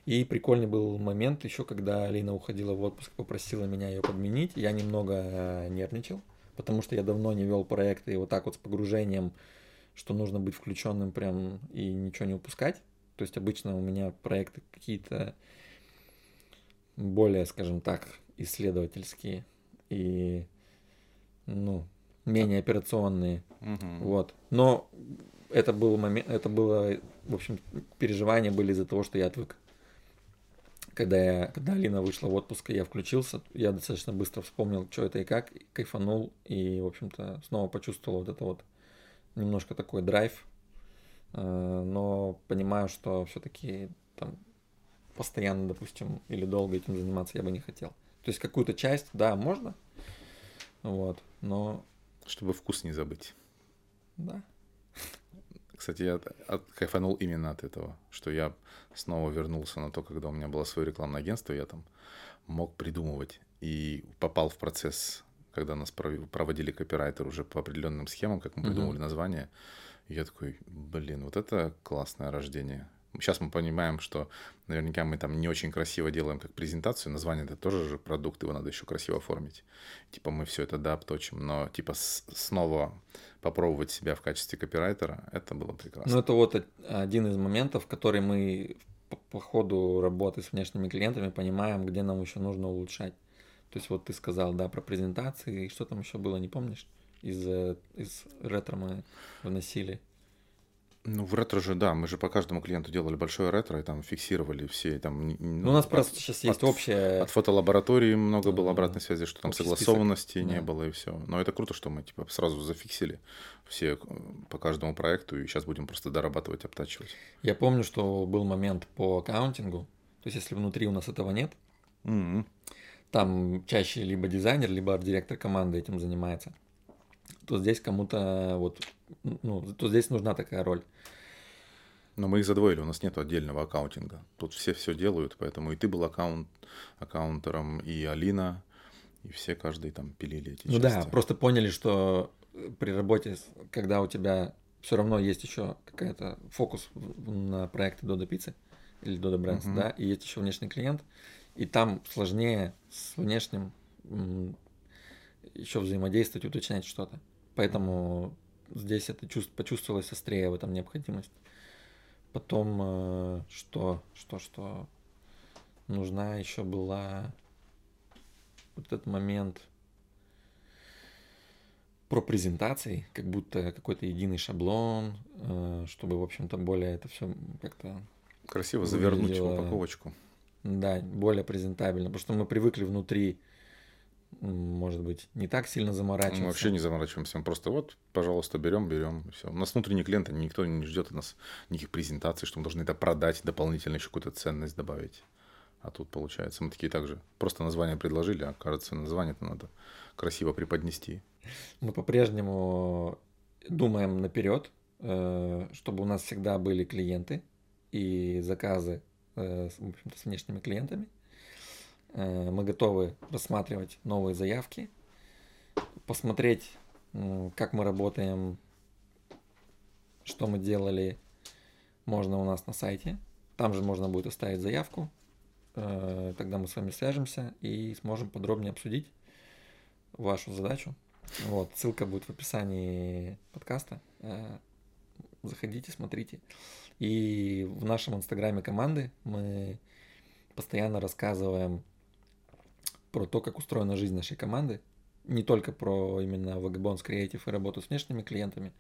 И прикольный был момент еще, когда Алина уходила в отпуск, попросила меня ее подменить. Я немного э, нервничал, потому что я давно не вел проекты и вот так вот с погружением, что нужно быть включенным прям и ничего не упускать. То есть обычно у меня проекты какие-то более, скажем так, исследовательские и ну, менее операционные.
Угу.
Вот. Но это был момент, это было, в общем, переживания были из-за того, что я отвык. Когда, я, когда Алина вышла в отпуск, я включился, я достаточно быстро вспомнил, что это и как, кайфанул, и, в общем-то, снова почувствовал вот это вот немножко такой драйв, э, но понимаю, что все-таки там постоянно, допустим, или долго этим заниматься я бы не хотел. То есть какую-то часть, да, можно, Вот, но
Чтобы вкус не забыть.
да.
Кстати, я от- от- кайфанул именно от этого, что я снова вернулся на то, когда у меня было свое рекламное агентство, я там мог придумывать и попал в процесс, когда нас пров- проводили копирайтер уже по определенным схемам, как мы придумывали название. И я такой, блин, вот это классное рождение. Сейчас мы понимаем, что наверняка мы там не очень красиво делаем как презентацию. Название это тоже же продукт, его надо еще красиво оформить. Типа мы все это да обточим, но типа снова попробовать себя в качестве копирайтера, это было прекрасно.
Ну, это вот один из моментов, который мы по, по ходу работы с внешними клиентами понимаем, где нам еще нужно улучшать. То есть вот ты сказал, да, про презентации, и что там еще было, не помнишь? Из, э, из ретро мы вносили.
Ну, в ретро же, да, мы же по каждому клиенту делали большое ретро, и там фиксировали все, там...
Ну, у нас
от-
просто сейчас есть
от-
общая...
От фотолаборатории много было обратной связи, что там
общий
согласованности
список,
не
да.
было, и все. Но это круто, что мы типа сразу зафиксили все э, по каждому проекту, и сейчас будем просто дорабатывать, обтачивать.
Я помню, что был момент по аккаунтингу. То есть, если внутри у нас этого нет,
М-м.
там чаще либо дизайнер, либо арт-директор команды этим занимается, то здесь кому-то вот, ну, то здесь нужна такая роль.
Но мы их задвоили, у нас нет отдельного аккаунтинга. Тут все все делают, поэтому и ты был аккаунт, аккаунтером, и Алина, и все каждый там пилили эти
Ну да,
части.
просто поняли, что при работе, когда у тебя все равно есть еще какая-то фокус на проекты Dodo Pizza или Dodo Brands,
Мгм.
да, и есть еще внешний клиент, и там сложнее с внешним еще взаимодействовать, уточнять что-то. Поэтому здесь это чувств- почувствовалось острее в этом необходимость. Потом э, что, что, что нужна еще была вот этот момент про презентации, как будто какой-то единый шаблон, э, чтобы, в общем-то, более это все как-то,
Красиво завернуть в
выглядело-
упаковочку.
да, более презентабельно. Потому что мы привыкли внутри, может быть, не так сильно заморачиваться.
Мы вообще не заморачиваемся, мы просто вот, пожалуйста, берем, берем, все. У нас внутренний клиент, никто не ждет от нас никаких презентаций, что мы должны это продать, дополнительно еще какую-то ценность добавить. А тут получается, мы такие также просто название предложили, а кажется, название-то надо красиво преподнести.
Мы по-прежнему думаем наперед, чтобы у нас всегда были клиенты и заказы э, в общем-то, с внешними клиентами. Э, Мы готовы рассматривать новые заявки, посмотреть, как мы работаем, что мы делали, можно у нас на сайте. Там же можно будет оставить заявку. Э, Тогда мы с вами свяжемся и сможем подробнее обсудить вашу задачу. Вот, ссылка будет в описании подкаста. Э, Заходите, смотрите. И в нашем инстаграме команды мы постоянно рассказываем про то, как устроена жизнь нашей команды. Не только про именно Vagabonds Creative и работу с внешними клиентами,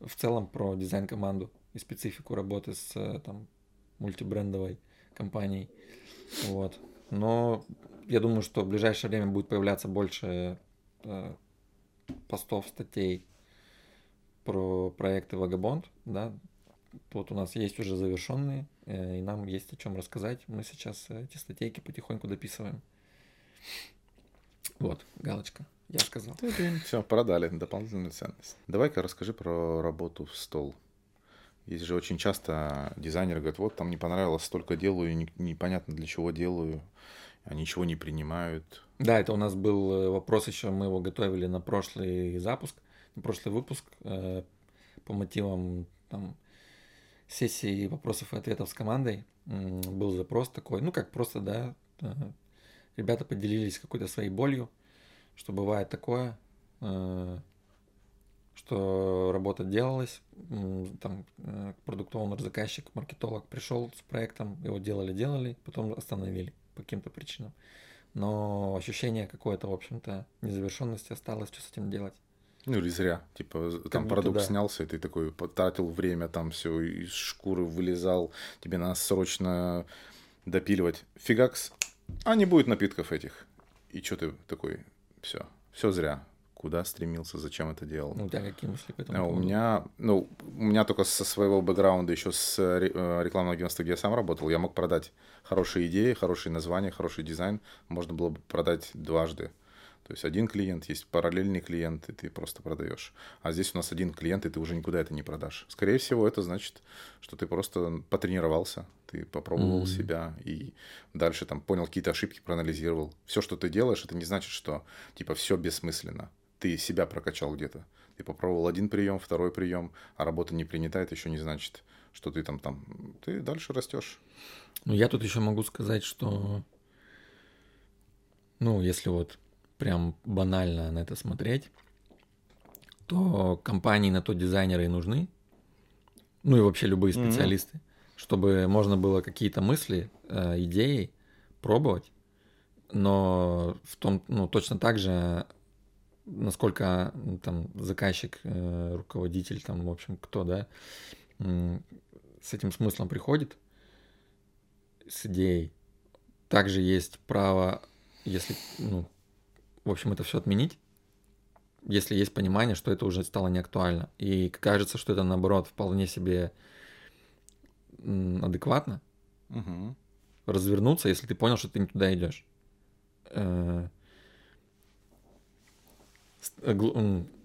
в целом про дизайн-команду и специфику работы с э, там, мультибрендовой компанией. Вот. Но я думаю, что в ближайшее время будет появляться больше э, постов, статей про проекты Vagabond, да. Вот у нас есть уже завершенные, э, и нам есть о чем рассказать. Мы сейчас э, эти статейки потихоньку дописываем. Вот, галочка, я сказал.
Все, продали дополнительную ценность. Давай-ка расскажи про работу в стол. Есть же очень часто дизайнеры говорят, вот там не понравилось, столько делаю, не- непонятно для чего делаю, а ничего не принимают.
Да, это у нас был э, вопрос еще, мы его готовили на прошлый запуск, на прошлый выпуск э, по мотивам там, сессии вопросов и ответов с командой. Был запрос такой, ну как просто, да, э, ребята поделились какой-то своей болью, что бывает такое, э, что работа делалась, там э, продуктовый заказчик, маркетолог пришел с проектом, его делали-делали, потом остановили по каким-то причинам но ощущение какое-то, в общем-то, незавершенности осталось, что с этим делать.
Ну или зря. Типа там
будто
продукт
да.
снялся, и ты такой потратил время, там все из шкуры вылезал, тебе надо срочно допиливать. Фигакс, а не будет напитков этих. И что ты такой, все, все зря. Куда стремился, зачем это делал?
Ну, у тебя какие мысли по этому
А у
поводу?
меня, ну, у меня только со своего бэкграунда, еще с ре- э, рекламного агентства, где я сам работал, я мог продать хорошие идеи, хорошие названия, хороший дизайн. Можно было бы продать дважды. То есть один клиент, есть параллельный клиент, и ты просто продаешь. А здесь у нас один клиент, и ты уже никуда это не продашь. Скорее всего, это значит, что ты просто потренировался, ты попробовал mm-hmm. себя и дальше там понял какие-то ошибки, проанализировал. Все, что ты делаешь, это не значит, что типа все бессмысленно. Ты себя прокачал где-то. Ты попробовал один прием, второй прием, а работа не принята, это еще не значит, что ты там там. Ты дальше растешь.
Ну, я тут еще могу сказать, что ну, если вот прям банально на это смотреть, то компании на то дизайнеры и нужны, ну и вообще любые специалисты, mm-hmm. чтобы можно было какие-то мысли, э, идеи пробовать, но в том, ну точно так же, насколько ну, там заказчик, э, руководитель, там в общем кто, да, с этим смыслом приходит, с идеей, также есть право, если ну в общем, это все отменить, если есть понимание, что это уже стало неактуально. И кажется, что это, наоборот, вполне себе адекватно. Угу. Развернуться, если ты понял, что ты не туда идешь. Э,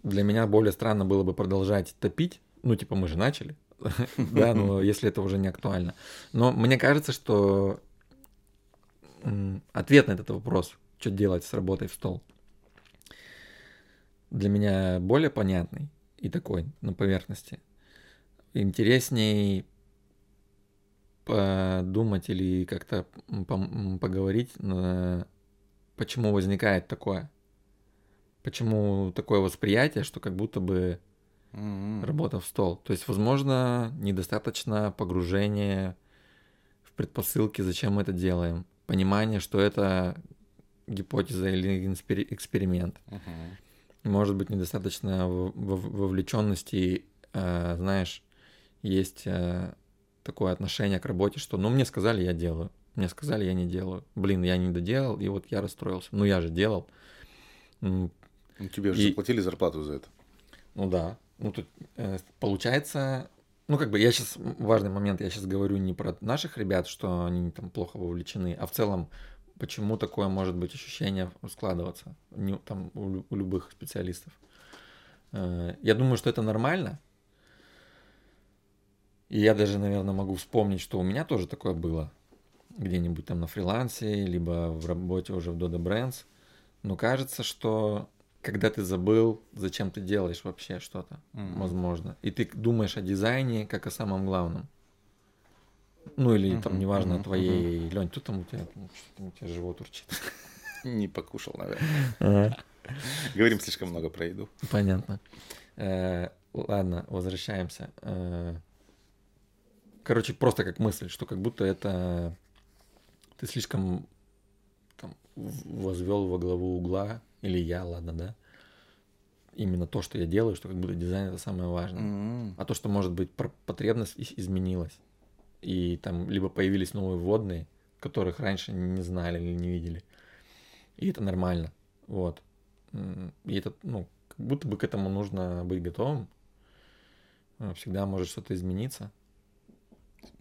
для меня более странно было бы продолжать топить. Ну, типа, мы же начали. (laughs) Да, но (laughs) если это уже не актуально. Но мне кажется, что ответ на этот вопрос – что делать с работой в стол. Для меня более понятный и такой на поверхности. Интересней подумать или как-то поговорить, почему возникает такое. Почему такое восприятие, что как будто бы mm-hmm. работа в стол. То есть, возможно, недостаточно погружения в предпосылки, зачем мы это делаем. Понимание, что это гипотеза или эксперимент. Uh-huh. Может быть, недостаточно вовлеченности, э, знаешь, есть э, такое отношение к работе, что ну мне сказали, я делаю. Мне сказали, я не делаю. Блин, я не доделал, и вот я расстроился. Ну я же делал.
Ну, тебе же и... заплатили зарплату за это.
Ну да. Ну тут э, получается, ну как бы я сейчас важный момент, я сейчас говорю не про наших ребят, что они там плохо вовлечены, а в целом почему такое может быть ощущение складываться не, там, у, у любых специалистов. Э, я думаю, что это нормально. И я даже, наверное, могу вспомнить, что у меня тоже такое было. Где-нибудь там на фрилансе, либо в работе уже в Dodo Brands. Но кажется, что когда ты забыл, зачем ты делаешь вообще что-то, mm-hmm. возможно, и ты думаешь о дизайне как о самом главном. Ну или uh-huh, там, неважно, uh-huh, твоей... Uh-huh. Лень, тут там у тебя, у тебя живот урчит?
Не покушал, наверное. Говорим слишком много про еду.
Понятно. Э, ладно, возвращаемся. Э, короче, просто как мысль, что как будто это ты слишком там, возвел во главу угла, или я, ладно, да, именно то, что я делаю, что как будто дизайн это самое важное. Mm-hmm. А то, что может быть потребность изменилась и там либо появились новые вводные, которых раньше не знали или не видели. И это нормально. Вот. И это, ну, как будто бы к этому нужно быть готовым. А, всегда может что-то измениться.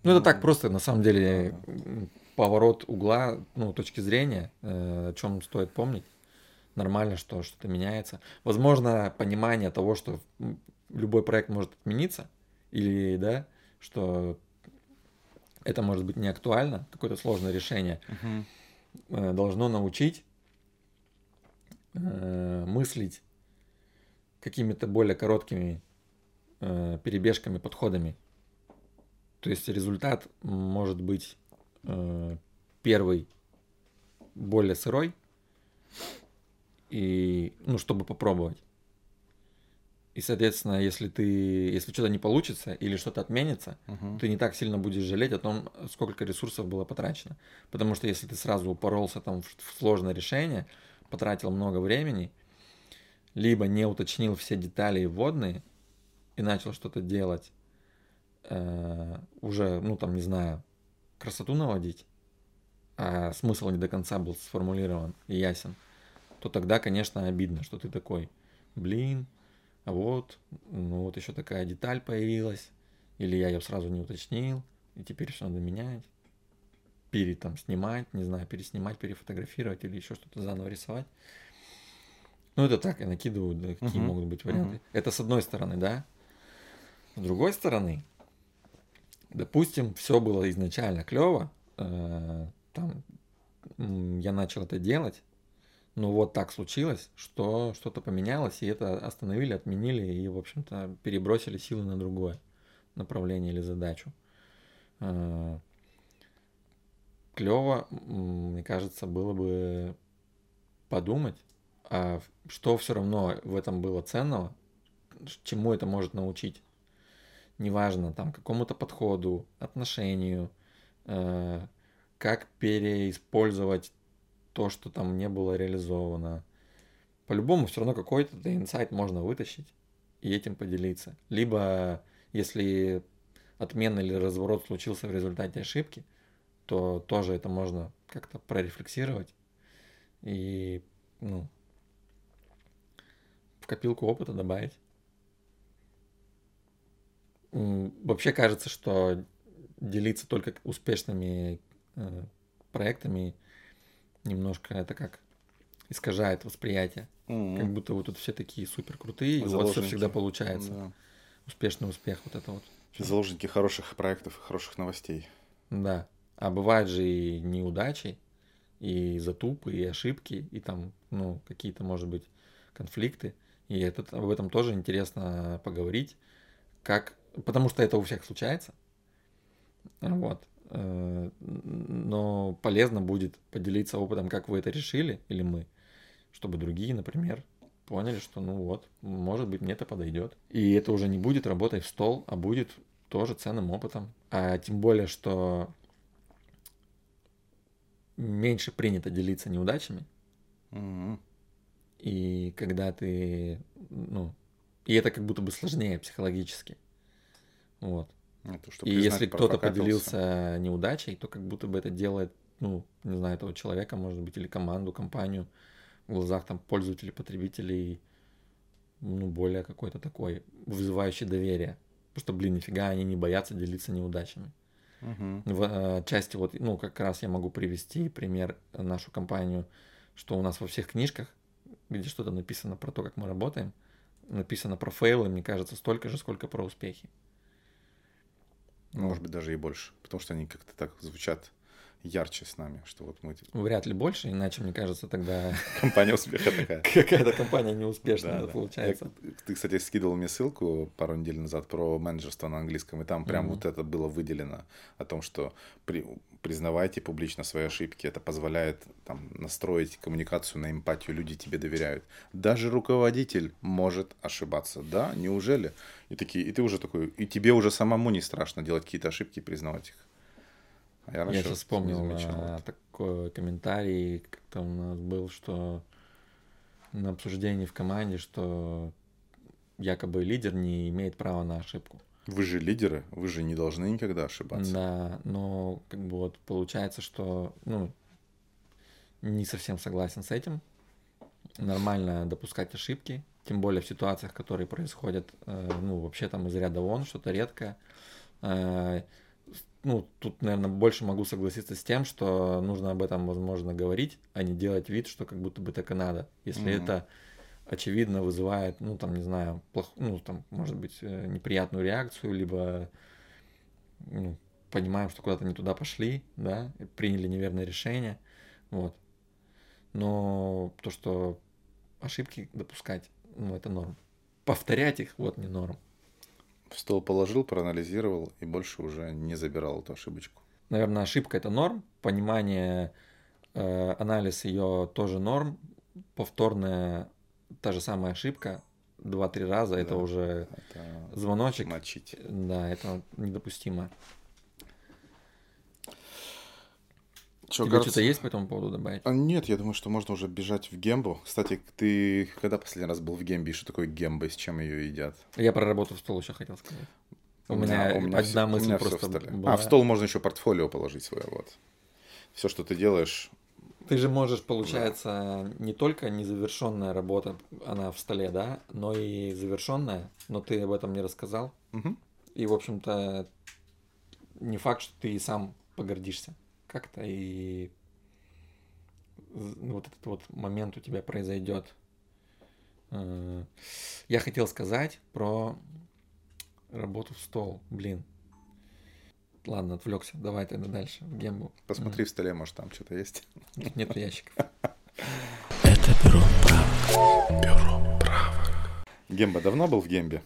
Ну, это так просто, на самом деле, поворот угла, ну, точки зрения, э, о чем стоит помнить. Нормально, что что-то меняется. Возможно, понимание того, что любой проект может отмениться, или, да, что это может быть не актуально, какое-то сложное решение, угу. должно научить э, мыслить какими-то более короткими э, перебежками, подходами. То есть результат может быть э, первый более сырой, и, ну, чтобы попробовать. И, соответственно, если ты, если что-то не получится или что-то отменится, угу. ты не так сильно будешь жалеть о том, сколько ресурсов было потрачено. Потому что если ты сразу упоролся там в, сложное решение, потратил много времени, либо не уточнил все детали и вводные и начал что-то делать, э, уже, ну там, не знаю, красоту наводить, а смысл не до конца был сформулирован и ясен, то тогда, конечно, обидно, что ты такой, блин, вот, ну вот еще такая деталь появилась, или я ее сразу не уточнил, и теперь все надо менять, пере там снимать, не знаю, переснимать, перефотографировать или еще что-то заново рисовать. Ну, это так, я накидываю, да, какие
Мгм.
могут быть варианты.
Мгм.
Это с одной стороны, да. С другой стороны, допустим, все было изначально клево, там м, я начал это делать, но вот так случилось, что что-то поменялось, и это остановили, отменили и, в общем-то, перебросили силы на другое направление или задачу. Клево, мне кажется, было бы подумать, а что все равно в этом было ценного, чему это может научить. Неважно, там, какому-то подходу, отношению, э, как переиспользовать то, что там не было реализовано. По-любому все равно какой-то инсайт можно вытащить и этим поделиться. Либо, если отмена или разворот случился в результате ошибки, то тоже это можно как-то прорефлексировать и ну, в копилку опыта добавить. Вообще кажется, что делиться только успешными э, проектами немножко это как искажает восприятие.
Мгм.
Как будто вот тут все такие супер крутые, и у вас все всегда получается.
Да.
Успешный успех, вот это вот.
Заложники хороших проектов и хороших новостей.
Да. А бывают же и неудачи, и затупы, и ошибки, и там, ну, какие-то, может быть, конфликты. И это, об этом тоже интересно поговорить, как, потому что это у всех случается. Вот. Э, Но полезно будет поделиться опытом, как вы это решили, или мы, чтобы другие, например, поняли, что ну вот, может быть, мне это подойдет. И это уже не будет работой в стол, а будет тоже ценным опытом. А тем более, что меньше принято делиться неудачами.
Мгм.
И когда ты, ну, и это как будто бы сложнее психологически. Вот.
Это что
И если кто-то поделился неудачей, то как будто бы это делает, ну, не знаю, этого человека, может быть, или команду, компанию в глазах там пользователей, потребителей, ну, более какой-то такой вызывающий доверие. Потому что, блин, нифига они не боятся делиться неудачами.
Мгм.
В э, части вот, ну, как раз я могу привести пример э, нашу компанию, что у нас во всех книжках, где что-то написано про то, как мы работаем, написано про фейлы, мне кажется, столько же, сколько про успехи.
Может быть, даже и больше. Потому что они как-то так звучат ярче с нами, что вот мы
Вряд ли больше, иначе, мне кажется, тогда (laughs)
компания успеха такая.
какая-то компания неуспешная
Да, да.
получается.
Я- Ты, кстати, скидывал мне ссылку пару недель назад про менеджерство на английском, и там прям
Мгм.
вот это было выделено о том, что при- признавайте публично свои ошибки, это позволяет там, настроить коммуникацию на эмпатию, люди тебе доверяют. Даже руководитель может ошибаться, да? Неужели? И, такие, и ты уже такой, и тебе уже самому не страшно делать какие-то ошибки и признавать их. А
Я
раньше
сейчас вспомнил а, такой комментарий, как-то у нас был, что на обсуждении в команде, что якобы лидер не имеет права на ошибку.
Вы же лидеры, вы же не должны никогда ошибаться.
Да, но как бы вот получается, что ну не совсем согласен с этим. Нормально допускать ошибки, тем более в ситуациях, которые происходят, э, ну вообще там из ряда вон, что-то редкое. Э, Ну, тут, наверное, больше могу согласиться с тем, что нужно об этом, возможно, говорить, а не делать вид, что как будто бы так и надо. Если
Мгм.
это очевидно вызывает, ну, там, не знаю, плох... ну, там, может быть, э, неприятную реакцию, либо ну, понимаем, что куда-то не туда пошли, да, приняли неверное решение, вот. Но то, что ошибки допускать, ну, это норм. Повторять их, вот не норм.
В стол положил, проанализировал и больше уже не забирал эту ошибочку.
Наверное, ошибка это норм, понимание, э, анализ ее тоже норм, повторная та же самая ошибка два-три раза, это
Да.
уже
Это
звоночек,
мочить.
да, это недопустимо.
Чё,
Тебе
кажется-
что-то есть по этому поводу добавить?
А, Нет, я думаю, что можно уже бежать в гембу. Кстати, ты когда последний раз был в гембе? И что такое гемба? и С чем ее едят?
Я про работу в стол еще хотел сказать. У, меня, одна
всё- у
мысль
меня всё
просто
в столе.
была.
А, в стол можно еще портфолио положить свое, вот. Все, что ты делаешь,
Ты же можешь, получается, не только незавершенная работа, она в столе, да, но и завершенная, но ты об этом не рассказал.
Мгм.
И, в общем-то, не факт, что ты и сам погордишься как-то, и з- вот этот вот момент у тебя произойдет. Э, Я хотел сказать про работу в стол. Блин. Ладно, отвлекся. Давай тогда дальше, в гембу.
Посмотри в столе, может, там что-то есть.
Нет ящиков. (laughs)
Это бюро правок. Бюро правок.
Гемба давно был в Гембе?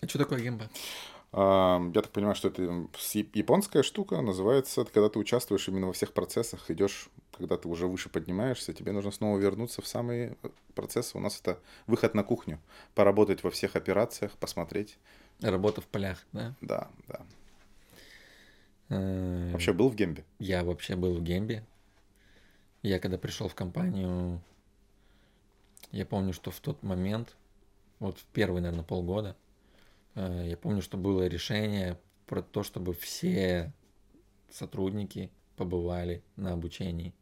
А что такое гемба?
А, Я так понимаю, что это японская штука, называется, это когда ты участвуешь именно во всех процессах, идешь, когда ты уже выше поднимаешься, тебе нужно снова вернуться в самые э, процессы. У нас это выход на кухню, поработать во всех операциях, посмотреть.
Работа в полях, да?
Да, да.
Э,
Вообще был в Гембе?
Я вообще был в Гембе. Я когда пришел в компанию, я помню, что в тот момент, вот в первые, наверное, полгода, э, я помню, что было решение про то, чтобы все сотрудники побывали на обучении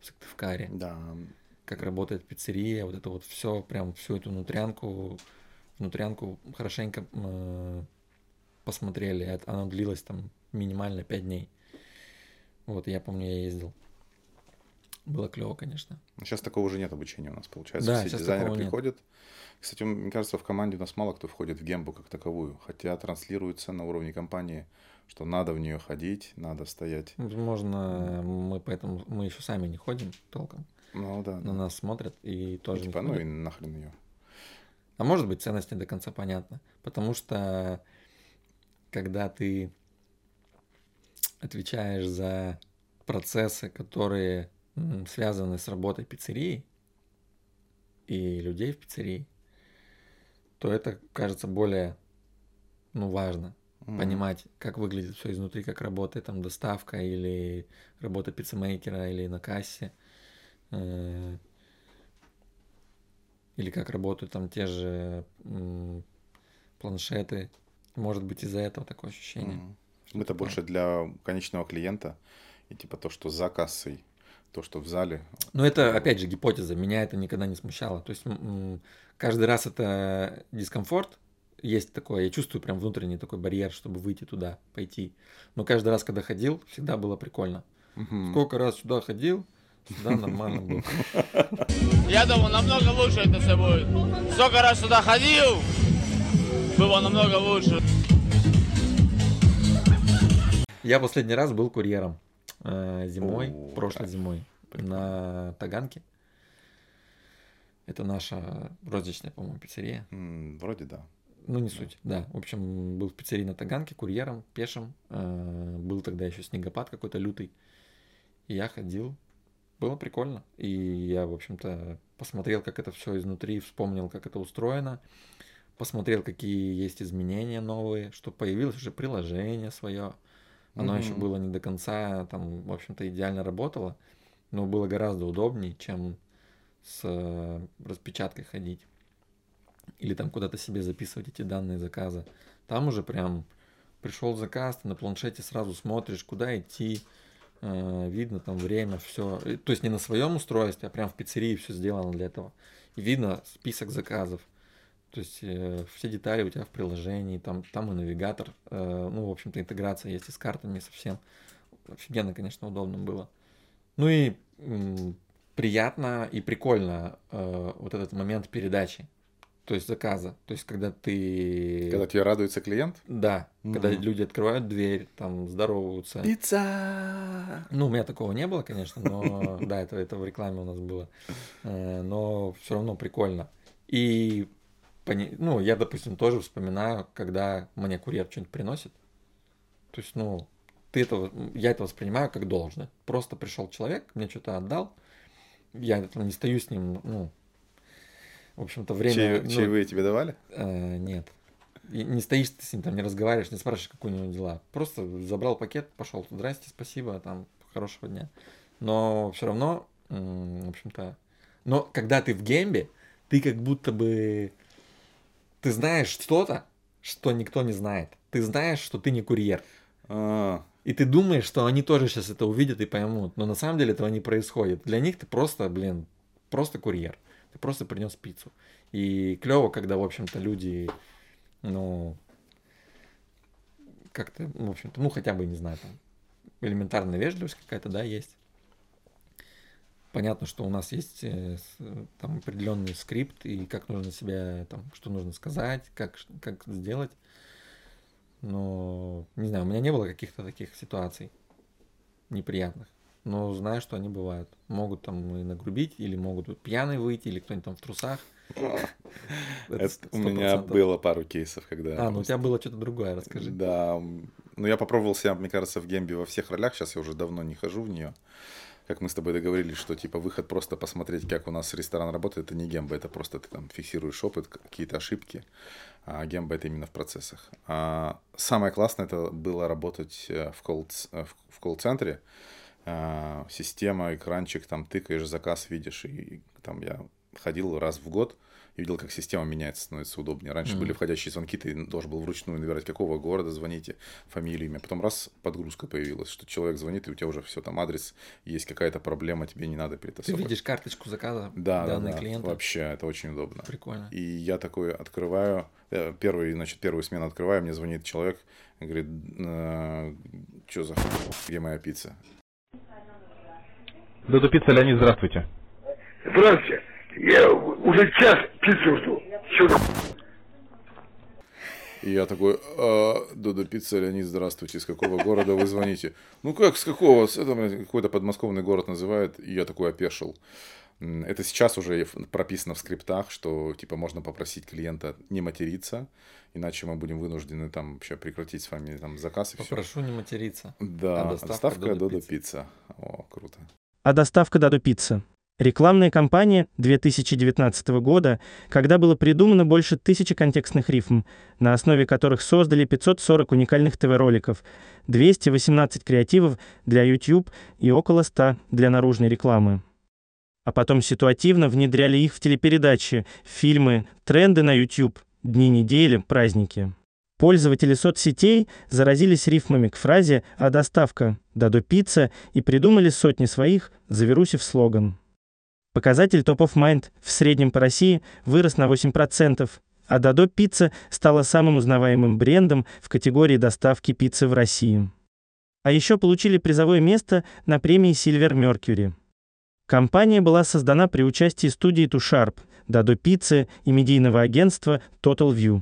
в Сыктывкаре.
Да.
Как работает пиццерия, вот это вот все, прям всю эту внутрянку, внутрянку хорошенько э, посмотрели. Это- Оно длилось там минимально 5 дней. Вот, я помню, я ездил. Было клево, конечно.
Сейчас такого уже нет обучения у нас, получается.
Да,
Все
сейчас
дизайнеры
такого нет.
приходят. Кстати, мне кажется, в команде у нас мало кто входит в Гембу как таковую, хотя транслируется на уровне компании, что надо в нее ходить, надо стоять.
Возможно, мы поэтому мы еще сами не ходим толком.
Ну да.
На
да.
нас смотрят и
Ну,
тоже не
типа, ну и нахрен ее.
А может быть, ценность не до конца понятна. Потому что когда ты отвечаешь за процессы, которые связаны с работой пиццерии и людей в пиццерии, то это кажется более ну, важно. Понимать, как выглядит все изнутри, как работает там доставка или работа пиццемейкера или на кассе. Э, или как работают там те же м, планшеты. Может быть, из-за этого такое ощущение.
Мгм. Это
такое.
больше для конечного клиента. И типа то, что за кассой, то, что в зале.
Но это, опять же, гипотеза. Меня это никогда не смущало. То есть каждый раз это дискомфорт. Есть такое, я чувствую прям внутренний такой барьер, чтобы выйти туда, пойти. Но каждый раз, когда ходил, всегда было прикольно.
Мгм.
Сколько раз сюда ходил, всегда нормально было. (laughs)
Я думаю, намного лучше это все будет. Сколько раз сюда ходил, было намного лучше.
Я последний раз был курьером э, зимой,
О,
прошлой
кайф.
зимой, на Таганке. Это наша розничная, по-моему, пиццерия.
М, Вроде да.
Ну, не суть, да. В общем, был в пиццерии на Таганке, курьером, пешим. Э, Был тогда еще снегопад какой-то лютый. И я ходил. Было прикольно. И я, в общем-то, посмотрел, как это все изнутри, вспомнил, как это устроено. Посмотрел, какие есть изменения новые, что появилось уже приложение свое. Оно еще
Мгм.
было не до конца, там, в общем-то, идеально работало, но было гораздо удобнее, чем с э, распечаткой ходить. Или там куда-то себе записывать эти данные заказа. Там уже прям пришел заказ, ты на планшете сразу смотришь, куда идти, э, видно там время, все. То есть не на своем устройстве, а прям в пиццерии все сделано для этого. И видно список заказов. То есть э, все детали у тебя в приложении, там, там и навигатор, э, ну, в общем-то, интеграция есть и с картами совсем. Офигенно, конечно, удобно было. Ну и м, приятно и прикольно э, вот этот момент передачи, то есть заказа. То есть когда ты...
Когда тебе радуется клиент.
Да, когда
Мгм.
люди открывают дверь, там здороваются.
Пицца!
Ну, у меня такого не было, конечно, но (laughs) да, это, это в рекламе у нас было. Э, Но все равно прикольно. И ну, я, допустим, тоже вспоминаю, когда мне курьер что-нибудь приносит. То есть, ну, ты это, я это воспринимаю как должное. Просто пришел человек, мне что-то отдал, я не стою с ним, ну, в общем-то, время...
Чаев-
ну,
Чаевые тебе давали?
Э, нет. И не стоишь ты с ним, там не разговариваешь, не спрашиваешь, как у него дела. Просто забрал пакет, пошел. Здрасте, спасибо, там, хорошего дня. Но все равно, в общем-то... Но когда ты в геймбе, ты как будто бы... Ты знаешь что-то, что никто не знает. Ты знаешь, что ты не курьер.
А,
И ты думаешь, что они тоже сейчас это увидят и поймут. Но на самом деле этого не происходит. Для них ты просто, блин, просто курьер. Ты просто принес пиццу. И клево, когда, в общем-то, люди, ну, как-то, в общем-то, ну, хотя бы, не знаю, там, элементарная вежливость какая-то, да, есть. Понятно, что у нас есть э, с- там определенный скрипт и как нужно себя там, что нужно сказать, как, как сделать. Но, не знаю, у меня не было каких-то таких ситуаций неприятных. Но знаю, что они бывают. Могут там и нагрубить, или могут пьяный выйти, или кто-нибудь там в трусах. (laughs) Это
у меня было пару кейсов, когда...
А, ну у тебя было что-то другое, расскажи.
Да, ну я попробовал себя, мне кажется, в гембе во всех ролях, сейчас я уже давно не хожу в нее. Как мы с тобой договорились, что типа выход просто посмотреть, как у нас ресторан работает, это не гемба, это просто ты там фиксируешь опыт, какие-то ошибки, а гемба это именно в процессах. А самое классное это было работать э, в колл- э, в колл-центре, А, система, экранчик, там тыкаешь, заказ видишь, и, и там я ходил раз в год и видел, как система меняется, становится удобнее. Раньше
Мгм.
были входящие звонки, ты должен был вручную набирать, какого города звоните, фамилию, имя. Потом раз подгрузка появилась, что человек звонит, и у тебя уже все там адрес, есть какая-то проблема, тебе не надо
Ты
перетасовывать.
видишь карточку заказа
Да, да,
данные
да,
клиента.
вообще, это очень удобно.
Прикольно.
И я такой открываю, э, первый, значит, первую смену открываю, мне звонит человек, говорит, что за где моя пицца?
Додо Пицца, Леонид, здравствуйте.
Здравствуйте. Я уже час пиццу жду.
И я такой, а, Додо Пицца, Леонид, здравствуйте, из какого города вы звоните? Ну как, с какого? С этого какой-то подмосковный город называют, и я такой опешил. Это сейчас уже прописано в скриптах, что типа можно попросить клиента не материться, иначе мы будем вынуждены там вообще прекратить с вами там заказ и все.
Попрошу не материться.
Да,
А доставка
доставка
Додо
Додо
Пицца.
Пицца. О, круто.
А доставка Дадо Пицца. Рекламная кампания 2019 года, когда было придумано больше тысячи контекстных рифм, на основе которых создали 540 уникальных ТВ-роликов, 218 креативов для YouTube и около 100 для наружной рекламы. А потом ситуативно внедряли их в телепередачи, фильмы, тренды на YouTube, дни недели, праздники. Пользователи соцсетей заразились рифмами к фразе «А доставка? Дадо пицца» и придумали сотни своих, заверусив слоган. Показатель Top of Mind в среднем по России вырос на 8%, а Дадо Пицца стала самым узнаваемым брендом в категории доставки пиццы в России. А еще получили призовое место на премии Silver Mercury. Компания была создана при участии студии Тушарп, Дадо Пиццы и медийного агентства Total View.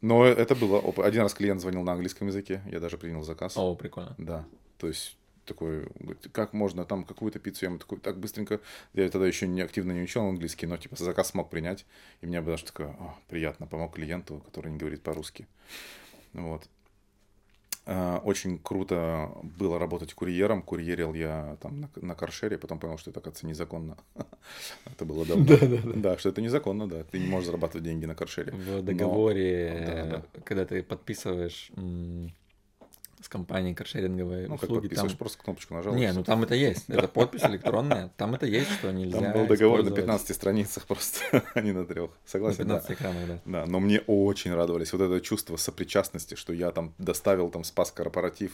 Но это было... опыт. Один раз клиент звонил на английском языке, я даже принял заказ.
О, прикольно.
Да, то есть такой, говорит, как можно там какую-то пиццу, я ему такой, так быстренько, я тогда еще не активно не учил английский, но типа заказ смог принять, и мне было даже такое, «О, приятно, помог клиенту, который не говорит по-русски. Вот. А, Очень круто было работать курьером. Курьерил я там на, на каршере, потом понял, что это, оказывается, незаконно. (laughs) Это было давно. Да, что это незаконно, да. Ты не можешь зарабатывать деньги на каршере.
В
Но-
договоре,
Да, да.
когда ты подписываешь с компанией каршеринговой
Ну, как
услуги,
подписываешь,
там...
просто кнопочку нажал.
Не, ну там это есть. Это подпись электронная. Там это есть, что нельзя
Там был договор на
использовать
15 страницах просто, (laughs) а не на трех.
на
Согласен, да.
15 экранах, да.
Да, но мне очень радовались. Вот это чувство сопричастности, что я там доставил, там спас корпоратив,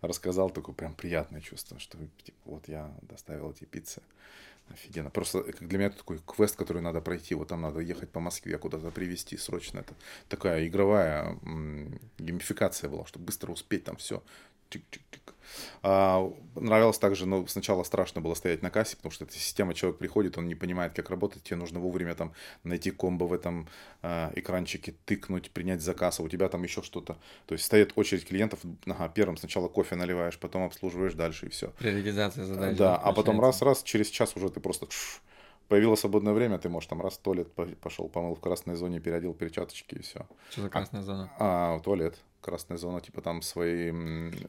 рассказал, такое прям приятное чувство, что типа, вот я доставил эти пиццы. Офигенно. Просто как для меня это такой квест, который надо пройти. Вот там надо ехать по Москве, куда-то привезти срочно. Это такая игровая геймификация была, чтобы быстро успеть там все. Чик-чик-чик. А, нравилось также, но сначала страшно было стоять на кассе, потому что эта система, человек приходит, он не понимает, как работать, тебе нужно вовремя там найти комбо в этом а, экранчике, тыкнуть, принять заказ, а у тебя там еще что-то. То есть стоит очередь клиентов, ага, первым сначала кофе наливаешь, потом обслуживаешь дальше и все.
Приоритизация задач.
Да, а потом раз-раз, через час уже ты просто шш, появилось свободное время, ты можешь там раз в туалет по- пошел, помыл в красной зоне, переодел перчаточки и все.
Что за красная зона?
А, туалет, красная зона, типа там свои,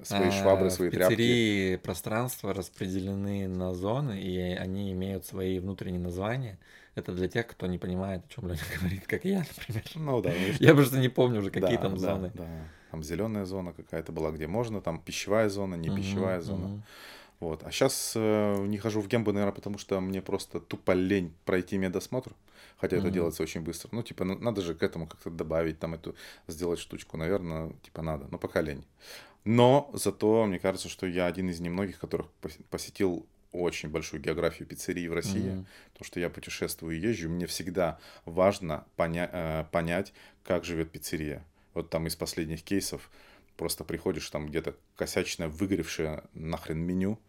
свои
А,
швабры, свои
в
тряпки.
пиццерии пространства распределены на зоны, и они имеют свои внутренние названия. Это для тех, кто не понимает, о чем Леня (laughs) говорит, как я, например.
Ну да, ну,
Я просто не помню уже, какие
да,
там
да,
зоны.
Да, Там зеленая зона какая-то была, где можно, там пищевая зона, не пищевая зона.
мгм.
Вот. А сейчас не хожу в гембу, наверное, потому что мне просто тупо лень пройти медосмотр. Хотя это
Мгм.
делается очень быстро. Ну, типа, ну, надо же к этому как-то добавить, там эту, сделать штучку, наверное, типа, надо. Но пока лень. Но зато, мне кажется, что я один из немногих, которых пос- посетил очень большую географию пиццерий в России,
Мгм.
потому что я путешествую и езжу, мне всегда важно поня- э, понять, как живет пиццерия. Вот там из последних кейсов просто приходишь, там где-то косячное, выгоревшее нахрен меню,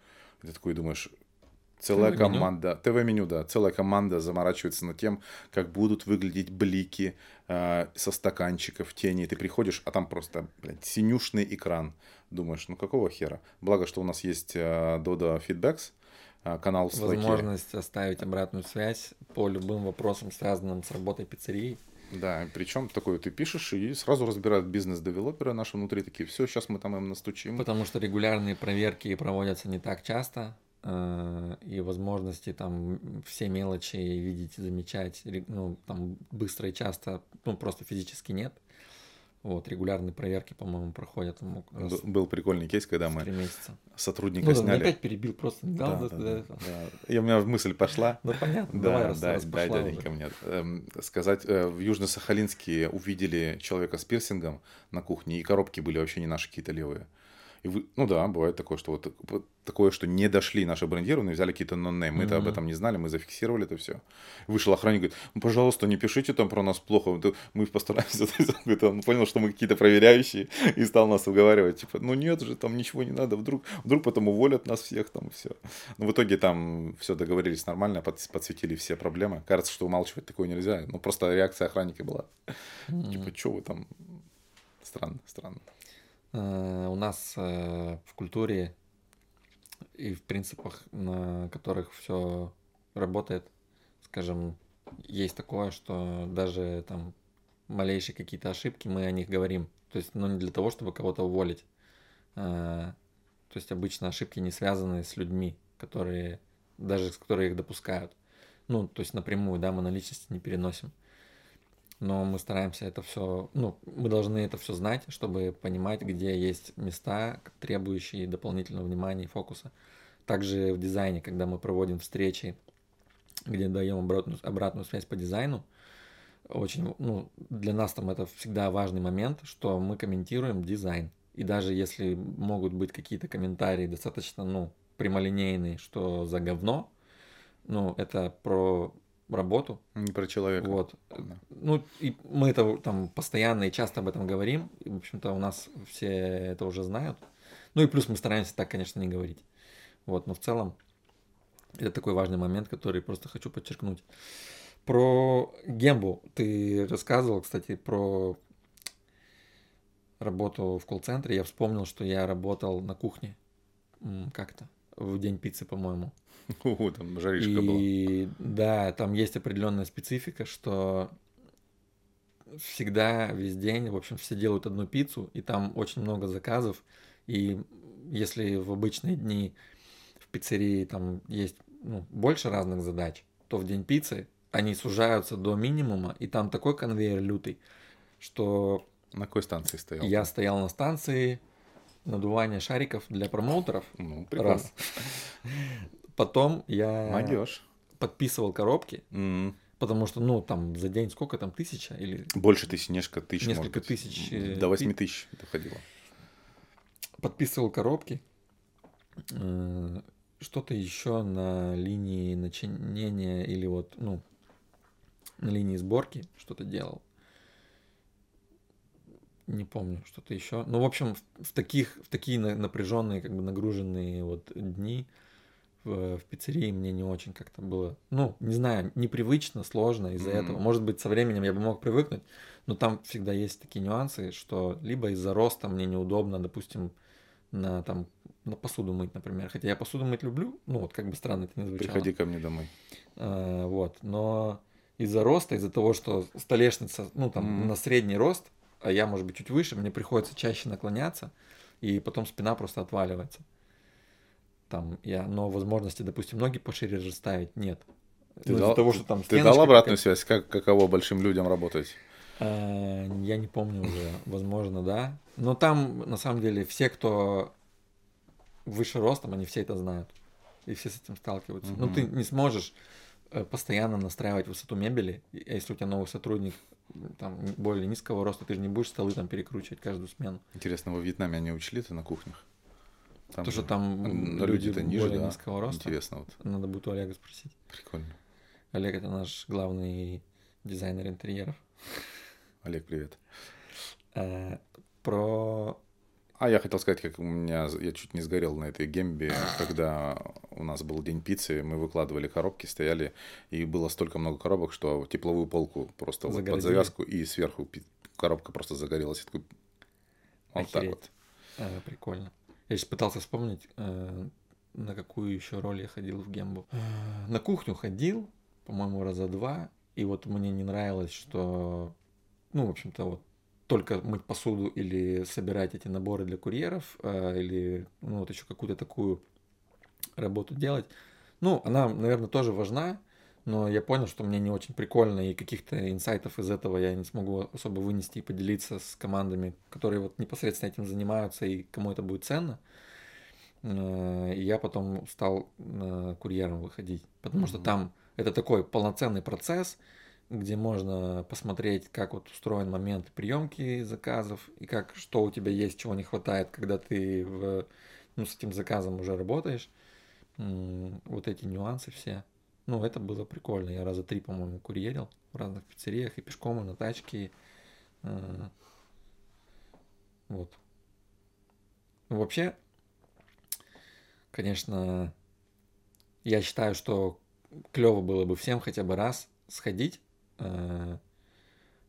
и ты такой думаешь, Целая
ТВ-меню?
команда, ТВ-меню, да, целая команда заморачивается над тем, как будут выглядеть блики э, со стаканчиков, тени. Ты приходишь, а там просто, блядь, синюшный экран. Думаешь, ну какого хера? Благо, что у нас есть э, Dodo Feedbacks, э, канал в.
Возможность оставить обратную связь по любым вопросам, связанным с работой пиццерии.
Да, причем такое ты пишешь, и сразу разбирают бизнес-девелоперы наши внутри, такие, все, сейчас мы там им настучим.
Потому что регулярные проверки проводятся не так часто, э, и возможности там все мелочи видеть, замечать, ну, там быстро и часто, ну, просто физически нет. Вот, регулярные проверки, по-моему, проходят ну, раз
Был прикольный кейс, когда мы
месяца.
сотрудника
Ну, да,
сняли.
опять перебил, просто не дал
Да, да, да,
этого.
да. И у меня мысль пошла.
Ну, понятно, давай,
Да,
раз,
дай,
раз пошла
дяденька мне. Эм, сказать, э, в Южно-Сахалинске увидели человека с пирсингом на кухне, и коробки были вообще не наши какие-то левые. И вы, ну да, бывает такое, что вот, вот такое, что не дошли наши брендированные, взяли какие-то нон Мы-то об
Мгм.
этом не знали, мы зафиксировали это все. Вышел охранник, говорит, ну, пожалуйста, не пишите там про нас плохо. Мы постараемся. (laughs) Он понял, что мы какие-то проверяющие, и стал нас уговаривать. Типа, ну нет же, там ничего не надо, вдруг, вдруг потом уволят нас всех, там все. Но в итоге там все договорились нормально, под- подсветили все проблемы. Кажется, что умалчивать такое нельзя. Ну, просто реакция охранника была.
М.
Типа, что вы там? Странно, странно.
Э, У нас э, в культуре и в принципах, на которых все работает, скажем, есть такое, что даже там малейшие какие-то ошибки, мы о них говорим. То есть, ну, не для того, чтобы кого-то уволить. А, То есть, обычно ошибки не связаны с людьми, которые, даже с которые их допускают. Ну, то есть, напрямую, да, мы на личности не переносим. Но мы стараемся это все, ну, мы должны это все знать, чтобы понимать, где есть места, требующие дополнительного внимания и фокуса. Также в дизайне, когда мы проводим встречи, где даем обратную, обратную связь по дизайну, очень, ну, для нас там это всегда важный момент, что мы комментируем дизайн. И даже если могут быть какие-то комментарии достаточно, ну, прямолинейные, что за говно, ну, это про работу,
Не про человека.
вот.
Да.
Ну, и мы это там постоянно и часто об этом говорим. И, в общем-то, у нас все это уже знают. Ну и плюс мы стараемся так, конечно, не говорить. Вот, но в целом это такой важный момент, который просто хочу подчеркнуть. Про Гембу ты рассказывал, кстати, про работу в колл-центре. Я вспомнил, что я работал на кухне как-то в день пиццы, по-моему.
У, там жаришка была.
И да, там есть определенная специфика, что всегда, весь день, в общем, все делают одну пиццу, и там очень много заказов. И если в обычные дни в пиццерии там есть ну, больше разных задач, то в день пиццы они сужаются до минимума, и там такой конвейер лютый, что
На какой станции стоял?
я стоял на станции надувания шариков для промоутеров.
Ну, прикольно.
Раз. Потом я
Молодежь.
подписывал коробки,
М.
потому что, ну, там за день сколько там, тысяча или
Больше тысяч, несколько тысяч.
Несколько
может быть.
тысяч, э,
До восьми тысяч доходило.
подписывал коробки, э, что-то еще на линии начинения или вот, ну, на линии сборки что-то делал. Не помню, что-то еще. Ну, в общем, в, в таких, в такие на- напряженные, как бы нагруженные вот дни в, в пиццерии мне не очень как-то было, ну, не знаю, непривычно, сложно из-за
Мгм.
этого. Может быть, со временем я бы мог привыкнуть, но там всегда есть такие нюансы, что либо из-за роста мне неудобно, допустим, на там на посуду мыть, например. Хотя я посуду мыть люблю, ну вот как бы странно это не звучало.
Приходи ко мне домой.
А, вот, но из-за роста, из-за того, что столешница, ну там
Мгм.
на средний рост, а я, может быть, чуть выше, мне приходится чаще наклоняться, и потом спина просто отваливается. Там я, но возможности, допустим, ноги пошире расставить нет.
Ты,
Ну,
дал,
того, что там
ты дал обратную связь, как, каково большим людям работать?
А, Я не помню уже, возможно, да. Но там, на самом деле, все, кто выше ростом, они все это знают. И все с этим сталкиваются. Ну,
Мгм.
ты не сможешь э, постоянно настраивать высоту мебели. И Если у тебя новый сотрудник там более низкого роста, ты же не будешь столы там перекручивать каждую смену.
Интересно, во Вьетнаме они учили это на кухнях? Там
То,
же
что там люди
люди-то ниже,
более
да?
низкого роста.
Интересно, вот.
Надо будет у Олега спросить.
Прикольно.
Олег это наш главный дизайнер интерьеров.
Олег, привет.
Э, про
А я хотел сказать, как у меня, я чуть не сгорел на этой гембе, когда у нас был день пиццы, мы выкладывали коробки, стояли, и было столько много коробок, что тепловую полку просто вот под завязку, и сверху пи- коробка просто загорелась. Я такой, вот так
Охереть.
вот.
А, прикольно. Я сейчас пытался вспомнить, э, на какую еще роль я ходил в Гембу. Э, На кухню ходил, по-моему, раза два. И вот мне не нравилось, что, ну, в общем-то, вот только мыть посуду или собирать эти наборы для курьеров, э, или, ну, вот еще какую-то такую работу делать. Ну, она, наверное, тоже важна, но я понял, что мне не очень прикольно, и каких-то инсайтов из этого я не смогу особо вынести и поделиться с командами, которые вот непосредственно этим занимаются, и кому это будет ценно. Э, И я потом стал э, курьером выходить, потому что
Мгм.
там это такой полноценный процесс, где можно посмотреть, как вот устроен момент приемки заказов, и как, что у тебя есть, чего не хватает, когда ты в, ну, с этим заказом уже работаешь. Вот эти нюансы все. Ну, это было прикольно. Я раза три, по-моему, курьерил в разных пиццериях, и пешком, и на тачке. Э, Вот. Вообще, конечно, я считаю, что клево было бы всем хотя бы раз сходить э,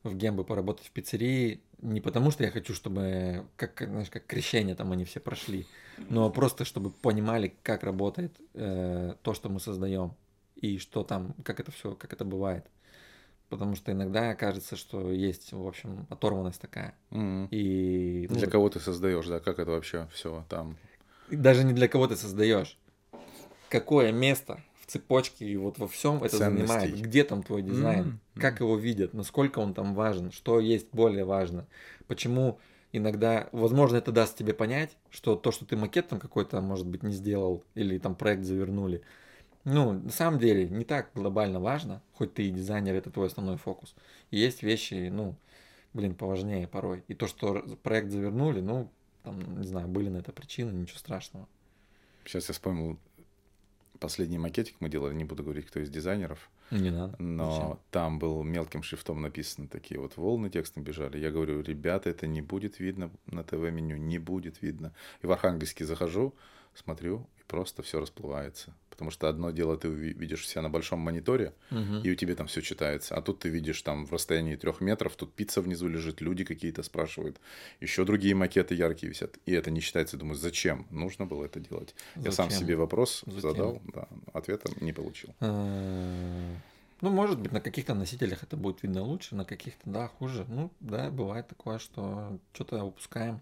в Гембы поработать в пиццерии. Не потому, что я хочу, чтобы, как, знаешь, как крещение там они все прошли, но просто чтобы понимали, как работает э, то, что мы создаем, и что там, как это все, как это бывает. Потому что иногда кажется, что есть, в общем, оторванность такая.
Мгм.
И ну,
Для кого ты создаешь, да, как это вообще все там.
даже не для кого ты создаешь. Какое место цепочке и вот во всем это занимает?
Ценностей.
Где там твой дизайн?
Мгм.
Как его видят? Насколько он там важен? Что есть более важно? Почему иногда, возможно, это даст тебе понять, что то, что ты макет там какой-то, может быть, не сделал или там проект завернули, ну, на самом деле, не так глобально важно, хоть ты и дизайнер, это твой основной фокус. И есть вещи, ну, блин, поважнее порой. И то, что проект завернули, ну, там, не знаю, были на это причины, ничего страшного.
Сейчас я вспомнил последний макетик мы делали, не буду говорить, кто из дизайнеров,
Не надо.
но
Зачем?
там был мелким шрифтом написано такие вот волны текстом бежали. Я говорю, ребята, это не будет видно на ТВ-меню, не будет видно. И в Архангельске захожу, смотрю, и просто все расплывается. Потому что одно дело ты видишь себя на большом мониторе,
Мгм.
и у тебя там все читается. А тут ты видишь там в расстоянии трех метров, тут пицца внизу лежит, люди какие-то спрашивают, еще другие макеты яркие висят. И это не считается. Думаю, зачем нужно было это делать? Я сам
Зачем?
себе вопрос
Зачем?
задал, да, ответа не получил.
Э, Ну, может быть, на каких-то носителях это будет видно лучше, на каких-то, да, хуже. Ну, да, бывает такое, что что-то упускаем.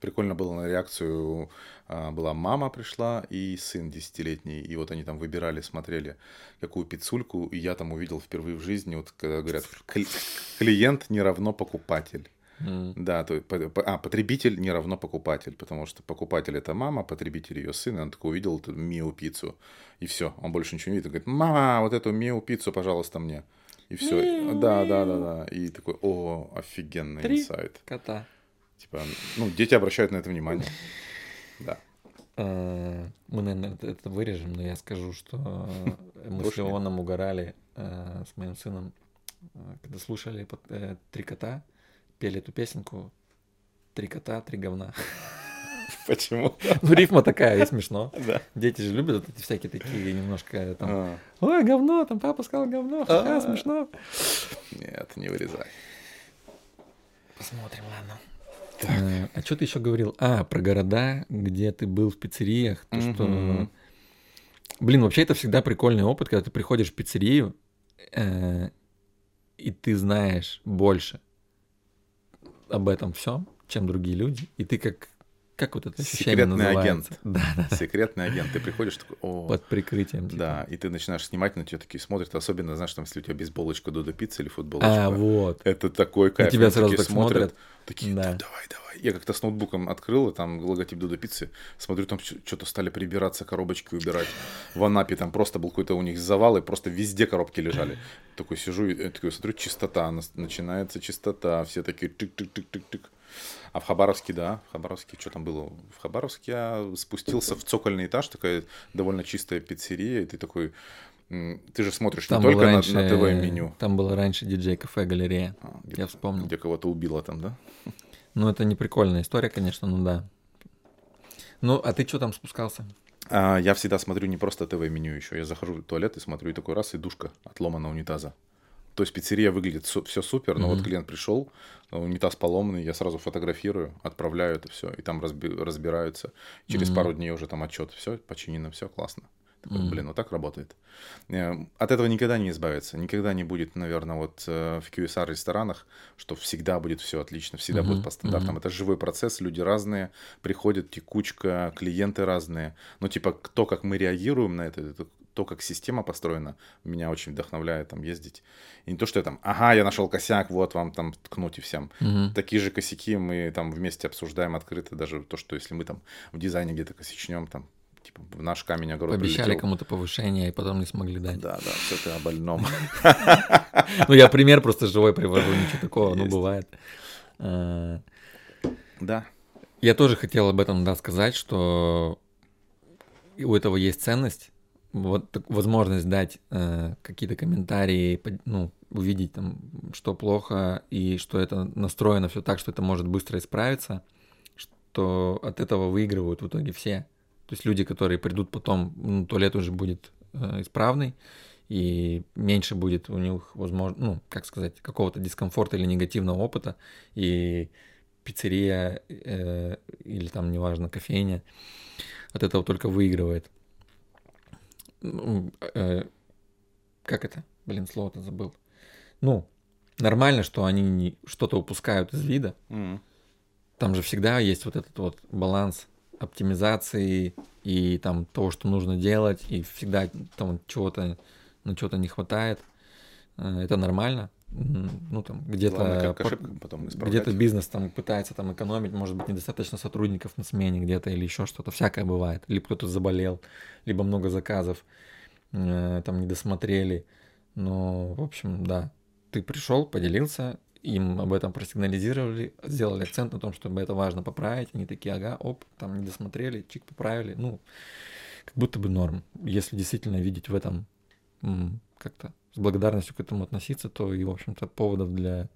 Прикольно было на реакцию. а, Была мама пришла и сын десятилетний. И вот они там выбирали, смотрели, какую пиццульку. И я там увидел впервые в жизни, вот когда говорят, «Кли- клиент не равно покупатель.
м,
Да, то, а, потребитель не равно покупатель, потому что покупатель это мама, потребитель ее сын, и он такой увидел эту миу пиццу, и все, он больше ничего не видит, он говорит, мама, вот эту миу пиццу, пожалуйста, мне. И все, да, да, да, да, и такой, о, офигенный
Три.
инсайт.
Кота.
Типа, ну, дети обращают на это внимание. Да.
Э, Мы, наверное, это, вырежем, но я скажу, что э, мы с. Леоном угорали э, с моим сыном, когда слушали «Три кота», пели эту песенку «Три кота, три говна». (laughs)
Почему?
Ну, рифма такая, и смешно. (laughs)
Да.
Дети же любят вот эти всякие такие немножко там
А,
Ой, говно, там папа сказал говно,
А.
смешно.
Нет, не вырезай.
Посмотрим, ладно. Э, А что ты еще говорил? А, про города, где ты был в пиццериях. То, что...
Мгм.
Блин, вообще это всегда прикольный опыт, когда ты приходишь в пиццерию, э, и ты знаешь больше об этом всем, чем другие люди. И ты как... Как вот это ощущение
Секретный
называется? (laughs)
агент.
Да, да.
Секретный агент. Ты приходишь такой, о,
Под прикрытием. типа.
да, и ты начинаешь снимать, на тебя такие смотрят, особенно, знаешь, там, если у тебя бейсболочка Додо пицца или футболочка.
А, вот.
Это такой кайф.
тебя
Они
сразу так смотрят.
Такие,
Да.
«Да, давай, давай. Я как-то с ноутбуком открыл, и там логотип Додо пиццы. Смотрю, там что-то стали прибираться, коробочки убирать. В Анапе там просто был какой-то у них завал, и просто везде коробки лежали. (clears throat) Такой сижу, и э, такой смотрю, чистота, начинается чистота. Все такие тык-тык-тык-тык-тык. А в Хабаровске, да, в Хабаровске, что там было? В Хабаровске я спустился в цокольный этаж, такая довольно чистая пиццерия, и ты такой, ты же смотришь
Там
не только на-
раньше,
на, ТВ-меню.
Там было раньше диджей-кафе галерея.
А,
Я вспомнил.
Где кого-то убило там, да?
Ну, это не прикольная история, конечно, ну да. Ну, а ты что там спускался?
А, я всегда смотрю не просто ТВ-меню еще. Я захожу в туалет и смотрю, и такой раз, и душка отломана унитаза. То есть пиццерия выглядит су- все супер, но
Мгм.
вот клиент пришел, унитаз поломанный, я сразу фотографирую, отправляю это все, и там разби- разбираются. Через
Мгм.
пару дней уже там отчет, все починено, все классно. Такой,
Мгм.
блин, вот так работает. Э, От этого никогда не избавиться. Никогда не будет, наверное, вот э, в QSR-ресторанах, что всегда будет все отлично, всегда
Мгм,
будет по стандартам.
мгм.
Это живой процесс, люди разные, приходят текучка, клиенты разные. Но типа то, как мы реагируем на это, это то, как система построена, меня очень вдохновляет там ездить. И не то, что я там, ага, я нашел косяк, вот вам там ткнуть и всем.
Мгм.
Такие же косяки мы там вместе обсуждаем открыто, даже то, что если мы там в дизайне где-то косячнем, там, типа, в наш камень огород
Пообещали
прилетел.
кому-то повышение, и потом не смогли дать.
Да, да, все ты о больном. (laughs)
Ну, я пример просто живой привожу, ничего такого, ну, бывает. Э,
Да.
Я тоже хотел об этом, да, сказать, что у этого есть ценность, вот возможность дать э, какие-то комментарии, ну, увидеть там, что плохо, и что это настроено все так, что это может быстро исправиться, что от этого выигрывают в итоге все. То есть люди, которые придут потом, ну, туалет уже будет э, исправный, и меньше будет у них, возможно, ну, как сказать, какого-то дискомфорта или негативного опыта, и пиццерия э, или там, неважно, кофейня от этого только выигрывает. Ну, э, как это? Блин, слово-то забыл. Ну, нормально, что они что-то упускают из вида.
М.
Там же всегда есть вот этот вот баланс оптимизации и там того, что нужно делать, и всегда там чего-то, ну, чего-то не хватает. Э, Это нормально. Ну, там где-то где-то бизнес там пытается там экономить, может быть, недостаточно сотрудников на смене где-то или еще что-то. Всякое бывает. Либо кто-то заболел, либо много заказов э, там не досмотрели. Но, в общем, да, ты пришел, поделился, им об этом просигнализировали, сделали акцент на том, чтобы это важно поправить. Они такие, ага, оп, там не досмотрели, чик, поправили. Ну, как будто бы норм. Если действительно видеть в этом как-то с благодарностью к этому относиться, то и, в общем-то, поводов для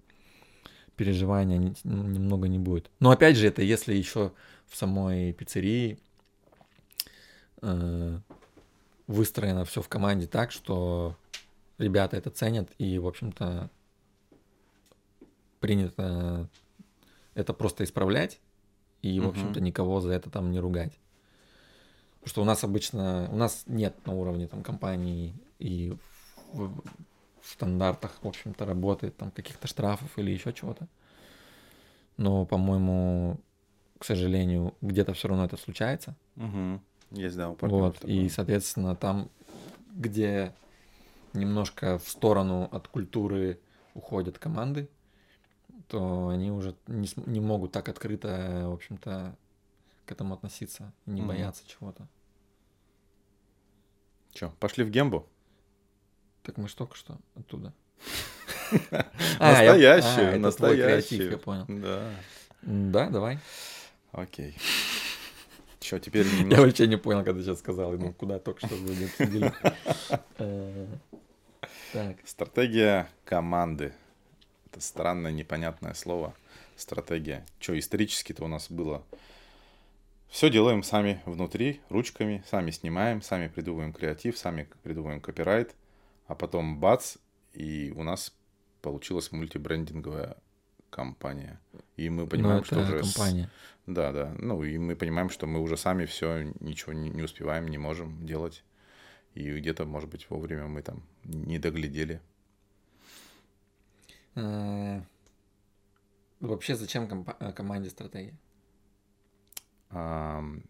переживания ну, немного не будет. Но опять же, это если еще в самой пиццерии э, выстроено все в команде так, что ребята это ценят и, в общем-то, принято это просто исправлять и, в общем-то, никого за это там не ругать. Потому что у нас обычно, у нас нет на уровне там компании и в, в стандартах, в общем-то, работает там каких-то штрафов или еще чего-то. Но, по-моему, к сожалению, где-то все равно это случается.
Мгм. Есть, да, у
Вот,
такое.
и, соответственно, там, где немножко в сторону от культуры уходят команды, то они уже не, не могут так открыто, в общем-то, к этому относиться, не
Мгм.
бояться чего-то.
Чё, пошли в Гембу?
Так мы ж только что оттуда. (laughs) А, я- а, я понял.
Да,
Да, давай.
окей. Чё, теперь (laughs)
Я вообще не понял, когда сейчас сказал. Думал, куда только что вы. (laughs) Э, Так.
Стратегия команды. Это странное, непонятное слово. Стратегия. Что, исторически-то у нас было... Все делаем сами внутри, ручками, сами снимаем, сами придумываем креатив, сами придумываем копирайт, а потом бац, и у нас получилась мультибрендинговая компания. И мы
Ну,
понимаем, что
это
уже... с-
компания.
Да, да. Ну, и мы понимаем, что мы уже сами все ничего не, не успеваем, не можем делать. И где-то, может быть, вовремя мы там не доглядели.
Э, Вообще, зачем компа- э, команде стратегия? Нашей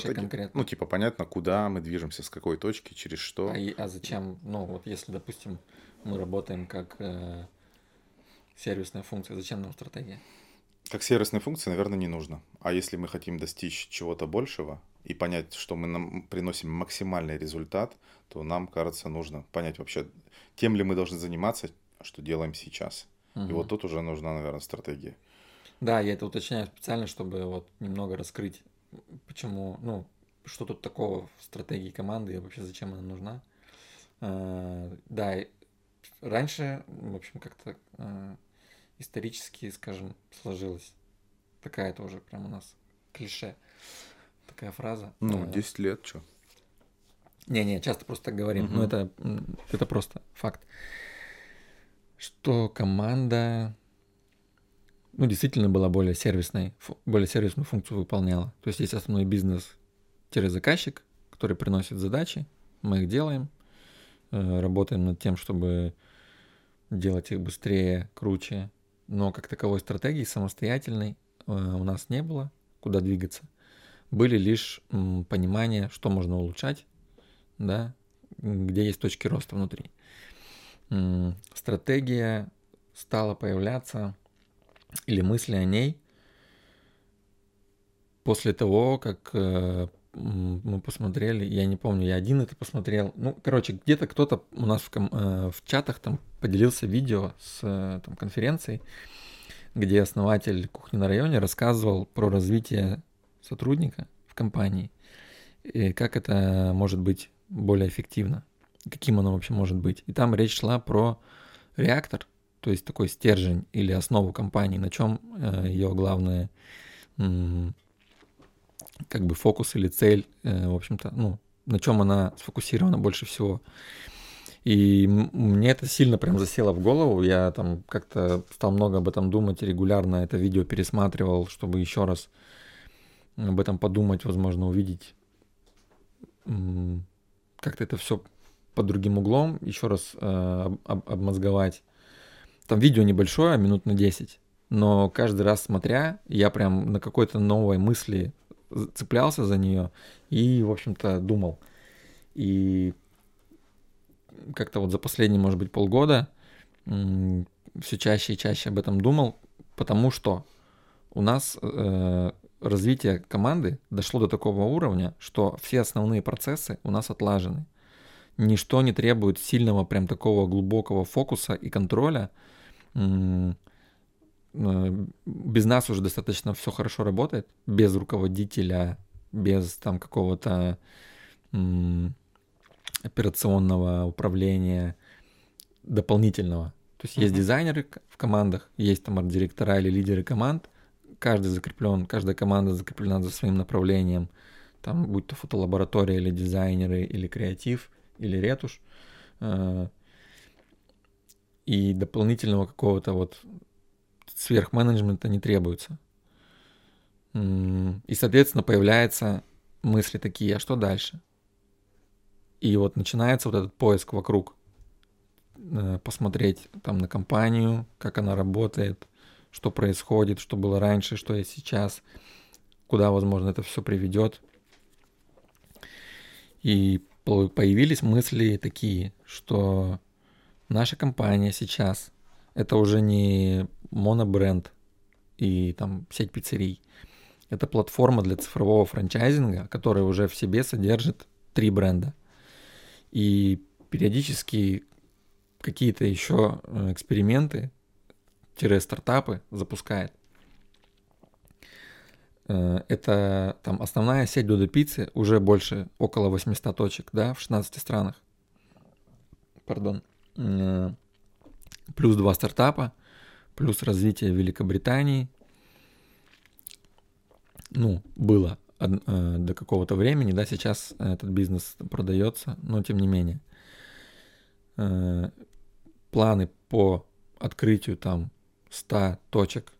стратегия-
конкретно.
Ну, типа, понятно, куда мы движемся, с какой точки, через что.
А, а зачем? Ну, вот если, допустим, мы работаем как э, сервисная функция, зачем нам стратегия?
Как сервисная функция, наверное, не нужно. А если мы хотим достичь чего-то большего и понять, что мы нам приносим максимальный результат, то нам, кажется, нужно понять вообще, тем ли мы должны заниматься, что делаем сейчас. И
Мгм.
вот тут уже нужна, наверное, стратегия.
Да, я это уточняю специально, чтобы вот немного раскрыть, почему, ну, что тут такого в стратегии команды и вообще зачем она нужна. Э, Да, и раньше, в общем, как-то э, исторически, скажем, сложилось Такая это уже прям у нас клише. Такая фраза.
Ну,
Э,
10 лет, что?
Не-не, часто просто так говорим, но
Мгм.
это, это просто факт. Что команда, ну, действительно была более сервисной, более сервисную функцию выполняла. То есть есть основной бизнес-заказчик, который приносит задачи, мы их делаем, э, работаем над тем, чтобы делать их быстрее, круче. Но как таковой стратегии самостоятельной э, у нас не было, куда двигаться. Были лишь понимание, что можно улучшать, да, где есть точки роста внутри. Стратегия стала появляться, или мысли о ней, после того, как э, мы посмотрели, я не помню, я один это посмотрел. Ну, короче, где-то кто-то у нас в, ком- э, в чатах там поделился видео с э, там, конференцией, где основатель кухни на районе рассказывал про развитие сотрудника в компании и как это может быть более эффективно, каким оно вообще может быть. И там речь шла про реактор, то есть такой стержень или основу компании, на чем ее главное как бы фокус или цель, э, в общем-то, ну, на чем она сфокусирована больше всего. И мне это сильно прям засело в голову. Я там как-то стал много об этом думать, регулярно это видео пересматривал, чтобы еще раз об этом подумать, возможно, увидеть как-то это все под другим углом, еще раз э, об- об- обмозговать. Там видео небольшое, минут на 10, но каждый раз смотря, я прям на какой-то новой мысли цеплялся за нее и, в общем-то, думал. И как-то вот за последние, может быть, полгода все чаще и чаще об этом думал, потому что у нас э, развитие команды дошло до такого уровня, что все основные процессы у нас отлажены. Ничто не требует сильного прям такого глубокого фокуса и контроля. Э, Без нас уже достаточно все хорошо работает, без руководителя, без там какого-то операционного управления дополнительного. То есть есть
Мгм.
дизайнеры в командах, есть там арт-директора или лидеры команд, каждый закреплен, каждая команда закреплена за своим направлением, там будь то фотолаборатория или дизайнеры, или креатив, или ретушь. Э, И дополнительного какого-то вот сверхменеджмента не требуется. И, соответственно, появляются мысли такие, а что дальше? И вот начинается вот этот поиск вокруг. Э, Посмотреть там на компанию, как она работает, что происходит, что было раньше, что есть сейчас, куда, возможно, это все приведет. И появились мысли такие, что наша компания сейчас это уже не монобренд и там сеть пиццерий. Это платформа для цифрового франчайзинга, которая уже в себе содержит три бренда. И периодически какие-то еще э, эксперименты, тире стартапы запускает. Э, Это там основная сеть Додо Пиццы, уже больше около 800 точек, да, в 16 странах. Пардон. Э, Плюс два стартапа, плюс развитие Великобритании. Ну, было э, до какого-то времени, да, сейчас этот бизнес продается, но тем не менее. Планы по открытию там 100 точек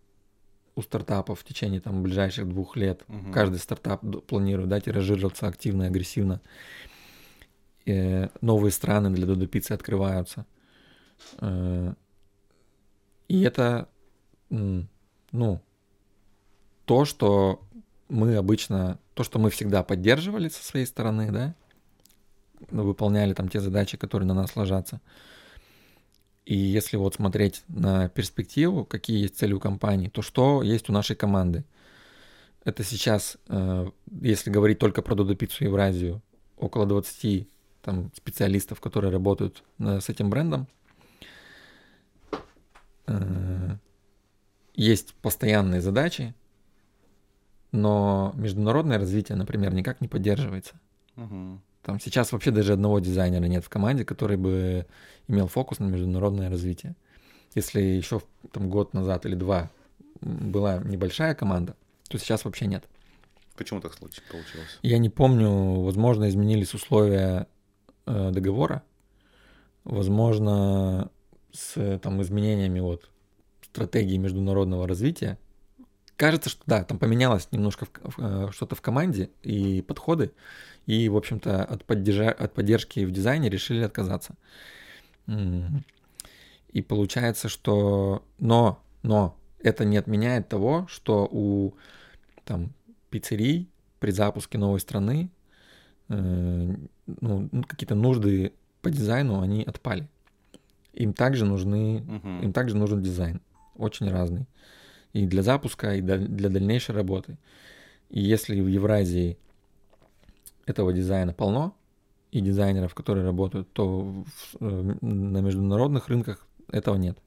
у стартапов в течение там ближайших двух лет.
Мгм.
Каждый стартап планирует да, тиражироваться активно и агрессивно. Э, новые страны для Додо Пиццы открываются. Э, и это, ну, то, что мы обычно, то, что мы всегда поддерживали со своей стороны, да, выполняли там те задачи, которые на нас ложатся. И если вот смотреть на перспективу, какие есть цели у компании, то что есть у нашей команды? Это сейчас, э, если говорить только про Додо Пиццу Евразию, около 20 там, специалистов, которые работают э, с этим брендом. Э, Есть постоянные задачи, но международное развитие, например, никак не поддерживается.
Мгм.
Там сейчас вообще даже одного дизайнера нет в команде, который бы имел фокус на международное развитие. Если еще там год назад или два была небольшая команда, то сейчас вообще нет.
Почему так получилось?
Я не помню, возможно, изменились условия э, договора, возможно, с там изменениями вот стратегии международного развития. Кажется, что да, там поменялось немножко э, что-то в команде и подходы, и, в общем-то, от, поддержа- от поддержки в дизайне решили отказаться. И получается, что... Но, но это не отменяет того, что у там, пиццерий при запуске новой страны э, ну, какие-то нужды по дизайну, они отпали. Им также нужны,
Мгм.
им также нужен дизайн, очень разный. И для запуска, и для, дальнейшей работы. И если в Евразии этого дизайна полно, и дизайнеров, которые работают, то в- э, на международных рынках этого нет.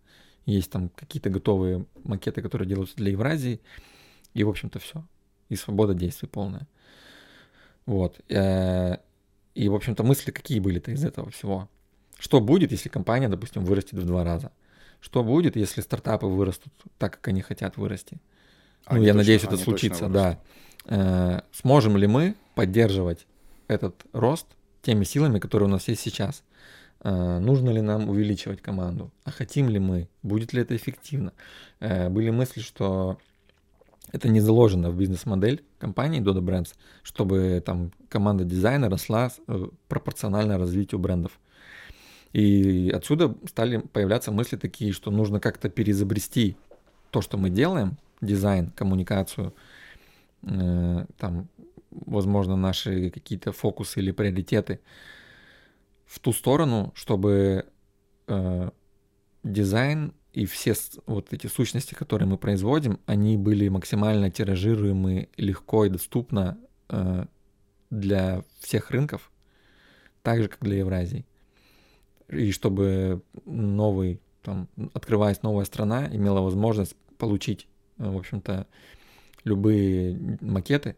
Есть там какие-то готовые макеты, которые делаются для Евразии, и, в общем-то, все. И свобода действий полная. Вот. Э, И, в общем-то, мысли какие были-то из этого всего? Что будет, если компания, допустим, вырастет в два раза? Что будет, если стартапы вырастут так, как они хотят вырасти? Ну,
Они
я
точно-
надеюсь, это случится, да. Э, Сможем ли мы поддерживать этот рост теми силами, которые у нас есть сейчас? Э, Нужно ли нам увеличивать команду? А хотим ли мы? Будет ли это эффективно? Э, Были мысли, что это не заложено в бизнес-модель компании Dodo Brands, чтобы там команда дизайна росла э, пропорционально развитию брендов. И отсюда стали появляться мысли такие, что нужно как-то переизобрести то, что мы делаем, дизайн, коммуникацию, э, там, возможно, наши какие-то фокусы или приоритеты в ту сторону, чтобы э, дизайн и все вот эти сущности, которые мы производим, они были максимально тиражируемы легко и доступно э, для всех рынков, так же, как для Евразии. И чтобы новый, там, открываясь новая страна, имела возможность получить, э, в общем-то, любые макеты,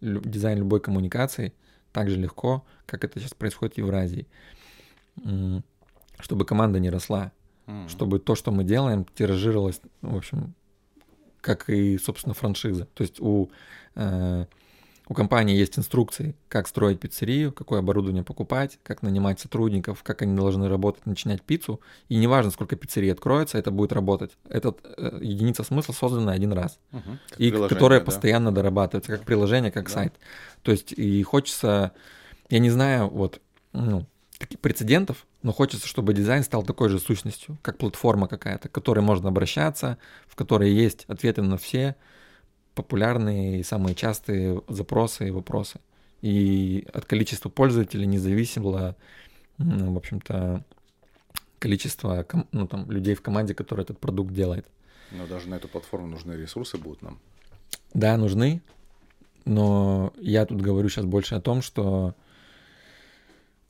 дизайн любой коммуникации так же легко, как это сейчас происходит в Евразии. Чтобы команда не росла,
М.
чтобы то, что мы делаем, тиражировалось, в общем, как и, собственно, франшиза. То есть у, э, у компании есть инструкции, как строить пиццерию, какое оборудование покупать, как нанимать сотрудников, как они должны работать, начинять пиццу. И неважно, сколько пиццерий откроется, это будет работать. Это э, единица смысла создана один раз.
Как
и которая
да.
постоянно дорабатывается, как приложение, как
Да.
сайт. То есть и хочется, я не знаю, вот, ну, таких прецедентов, но хочется, чтобы дизайн стал такой же сущностью, как платформа какая-то, к которой можно обращаться, в которой есть ответы на все популярные и самые частые запросы и вопросы. И от количества пользователей не зависело, м, в общем-то, количество ну, там, людей в команде, которые этот продукт делает.
Но даже на эту платформу нужны ресурсы будут нам.
Да, нужны, но я тут говорю сейчас больше о том, что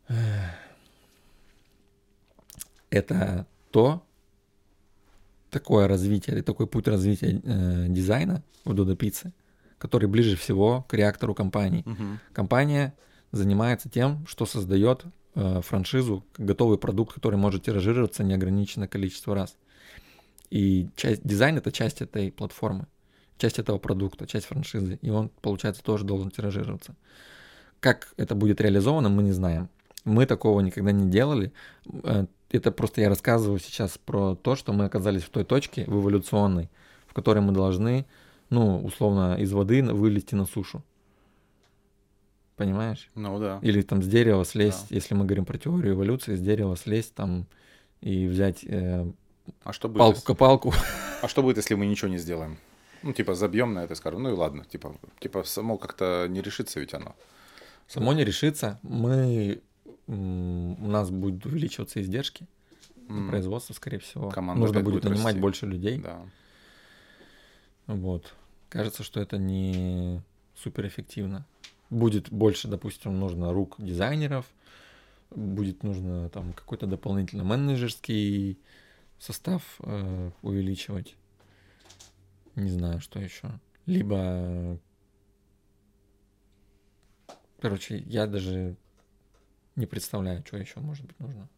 э, это то, такое развитие, такой путь развития э, дизайна в Dodo Pizza, который ближе всего к реактору компании. Компания занимается тем, что создает э, франшизу, готовый продукт, который может тиражироваться неограниченное количество раз. И часть, дизайн это часть этой платформы, часть этого продукта, часть франшизы. И он, получается, тоже должен тиражироваться. Как это будет реализовано, мы не знаем. Мы такого никогда не делали. Это просто я рассказываю сейчас про то, что мы оказались в той точке, в эволюционной, в которой мы должны, ну, условно, из воды вылезти на сушу. Понимаешь?
Ну да.
Или там с дерева слезть,
Да.
если мы говорим про теорию эволюции, с дерева слезть там и взять э,
А что будет, если-
палку-копалку. (laughs)
а что будет, если мы ничего не сделаем? Ну, типа, забьем на это и скажем, ну и ладно, типа, типа само как-то не решится ведь оно.
Само не решится. Мы у нас будут увеличиваться издержки на
М,
производство, скорее всего.
Команда
Нужно будет нанимать
расти.
больше людей.
Да.
Вот. Кажется, что это не суперэффективно. Будет больше, допустим, нужно рук дизайнеров, будет нужно там какой-то дополнительно менеджерский состав э, увеличивать. Не знаю, что еще. Либо, короче, я даже не представляю, что еще может быть нужно.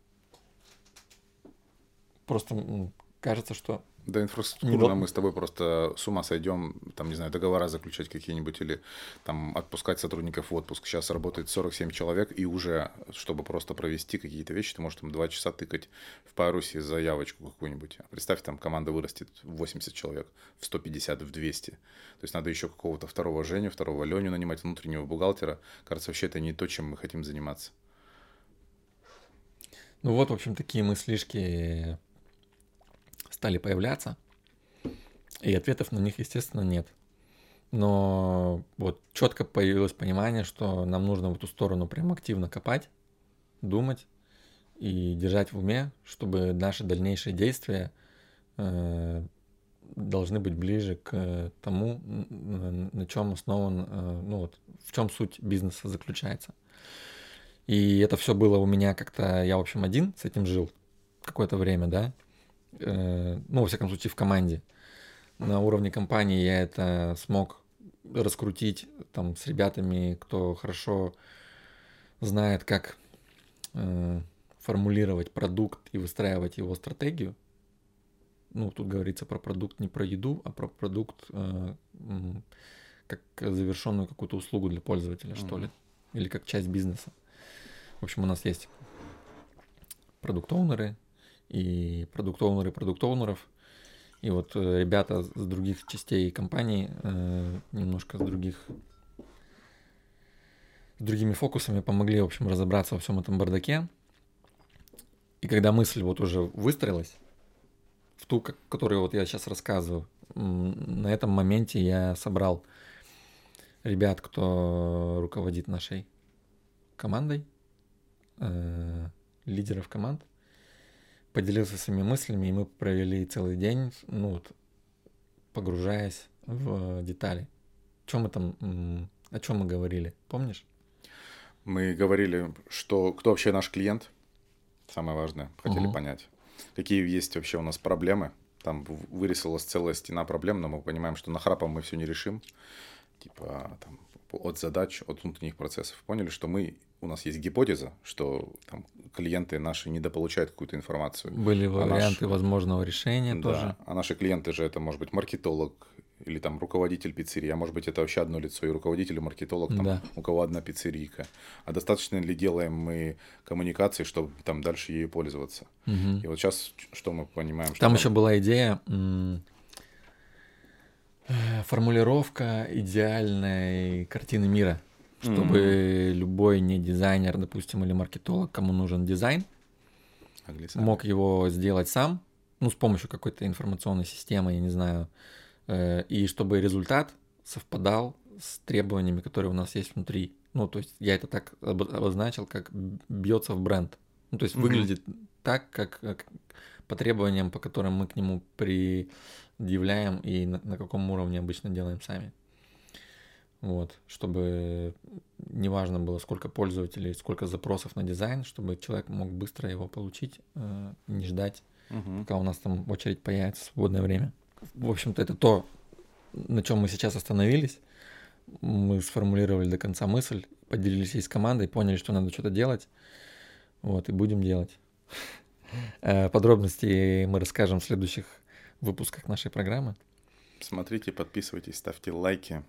Просто кажется, что
Да, инфраструктурно мы с тобой просто с ума сойдем, там, не знаю, договора заключать какие-нибудь или там отпускать сотрудников в отпуск. Сейчас работает 47 человек, и уже, чтобы просто провести какие-то вещи, ты можешь там два часа тыкать в Парусе заявочку какую-нибудь. Представь, там команда вырастет в 80 человек, в 150, в 200. То есть надо еще какого-то второго Женю, второго Леню нанимать, внутреннего бухгалтера. Кажется, вообще это не то, чем мы хотим заниматься.
Ну вот, в общем, такие мыслишки стали появляться, и ответов на них, естественно, нет. Но вот четко появилось понимание, что нам нужно в эту сторону прям активно копать, думать и держать в уме, чтобы наши дальнейшие действия э, должны быть ближе к тому, на чем основан, э, ну вот, в чем суть бизнеса заключается. И это все было у меня как-то, я, в общем, один с этим жил какое-то время, да, Э, ну, во всяком случае, в команде. На уровне компании я это смог раскрутить там с ребятами, кто хорошо знает, как э, формулировать продукт и выстраивать его стратегию. Ну, тут говорится про продукт не про еду, а про продукт э, как завершенную какую-то услугу для пользователя, mm-hmm. что ли, или как часть бизнеса. В общем, у нас есть продукт-оунеры, и продукт-оунеры. И вот э, ребята с других частей компании, э, немножко с других с другими фокусами помогли, в общем, разобраться во всем этом бардаке. И когда мысль вот уже выстроилась, в ту, которую вот я сейчас рассказываю, на этом моменте я собрал ребят, кто руководит нашей командой, э, лидеров команд – поделился своими мыслями, и мы провели целый день, ну вот, погружаясь в детали. Чем мы там, о чем мы говорили, помнишь?
Мы говорили, что кто вообще наш клиент, самое важное, хотели угу. понять. Какие есть вообще у нас проблемы. Там вырисовалась целая стена проблем, но мы понимаем, что нахрапом мы все не решим. Типа там, от задач, от внутренних процессов. Поняли, что мы у нас есть гипотеза, что там, клиенты наши недополучают какую-то информацию.
Были варианты а наш... возможного решения да, тоже.
А наши клиенты же это может быть маркетолог или там руководитель пиццерии, а может быть это вообще одно лицо, и руководитель, и маркетолог, там, да. у кого одна пиццерийка. А достаточно ли делаем мы коммуникации, чтобы там дальше ею пользоваться? Угу. И вот сейчас что мы понимаем?
Что там, там еще была идея формулировка идеальной картины мира чтобы mm-hmm. любой не дизайнер, допустим, или маркетолог, кому нужен дизайн, мог его сделать сам, ну, с помощью какой-то информационной системы, я не знаю, э, и чтобы результат совпадал с требованиями, которые у нас есть внутри. Ну, то есть я это так обозначил, как бьется в бренд. Ну, то есть mm-hmm. выглядит так, как, как по требованиям, по которым мы к нему предъявляем и на, на каком уровне обычно делаем сами. Вот, чтобы неважно было, сколько пользователей, сколько запросов на дизайн, чтобы человек мог быстро его получить, э, не ждать, угу. пока у нас там очередь появится в свободное время. В общем-то, это то, на чем мы сейчас остановились. Мы сформулировали до конца мысль, поделились ей с командой, поняли, что надо что-то делать. Вот, и будем делать. Э, подробности мы расскажем в следующих выпусках нашей программы.
Смотрите, подписывайтесь, ставьте лайки.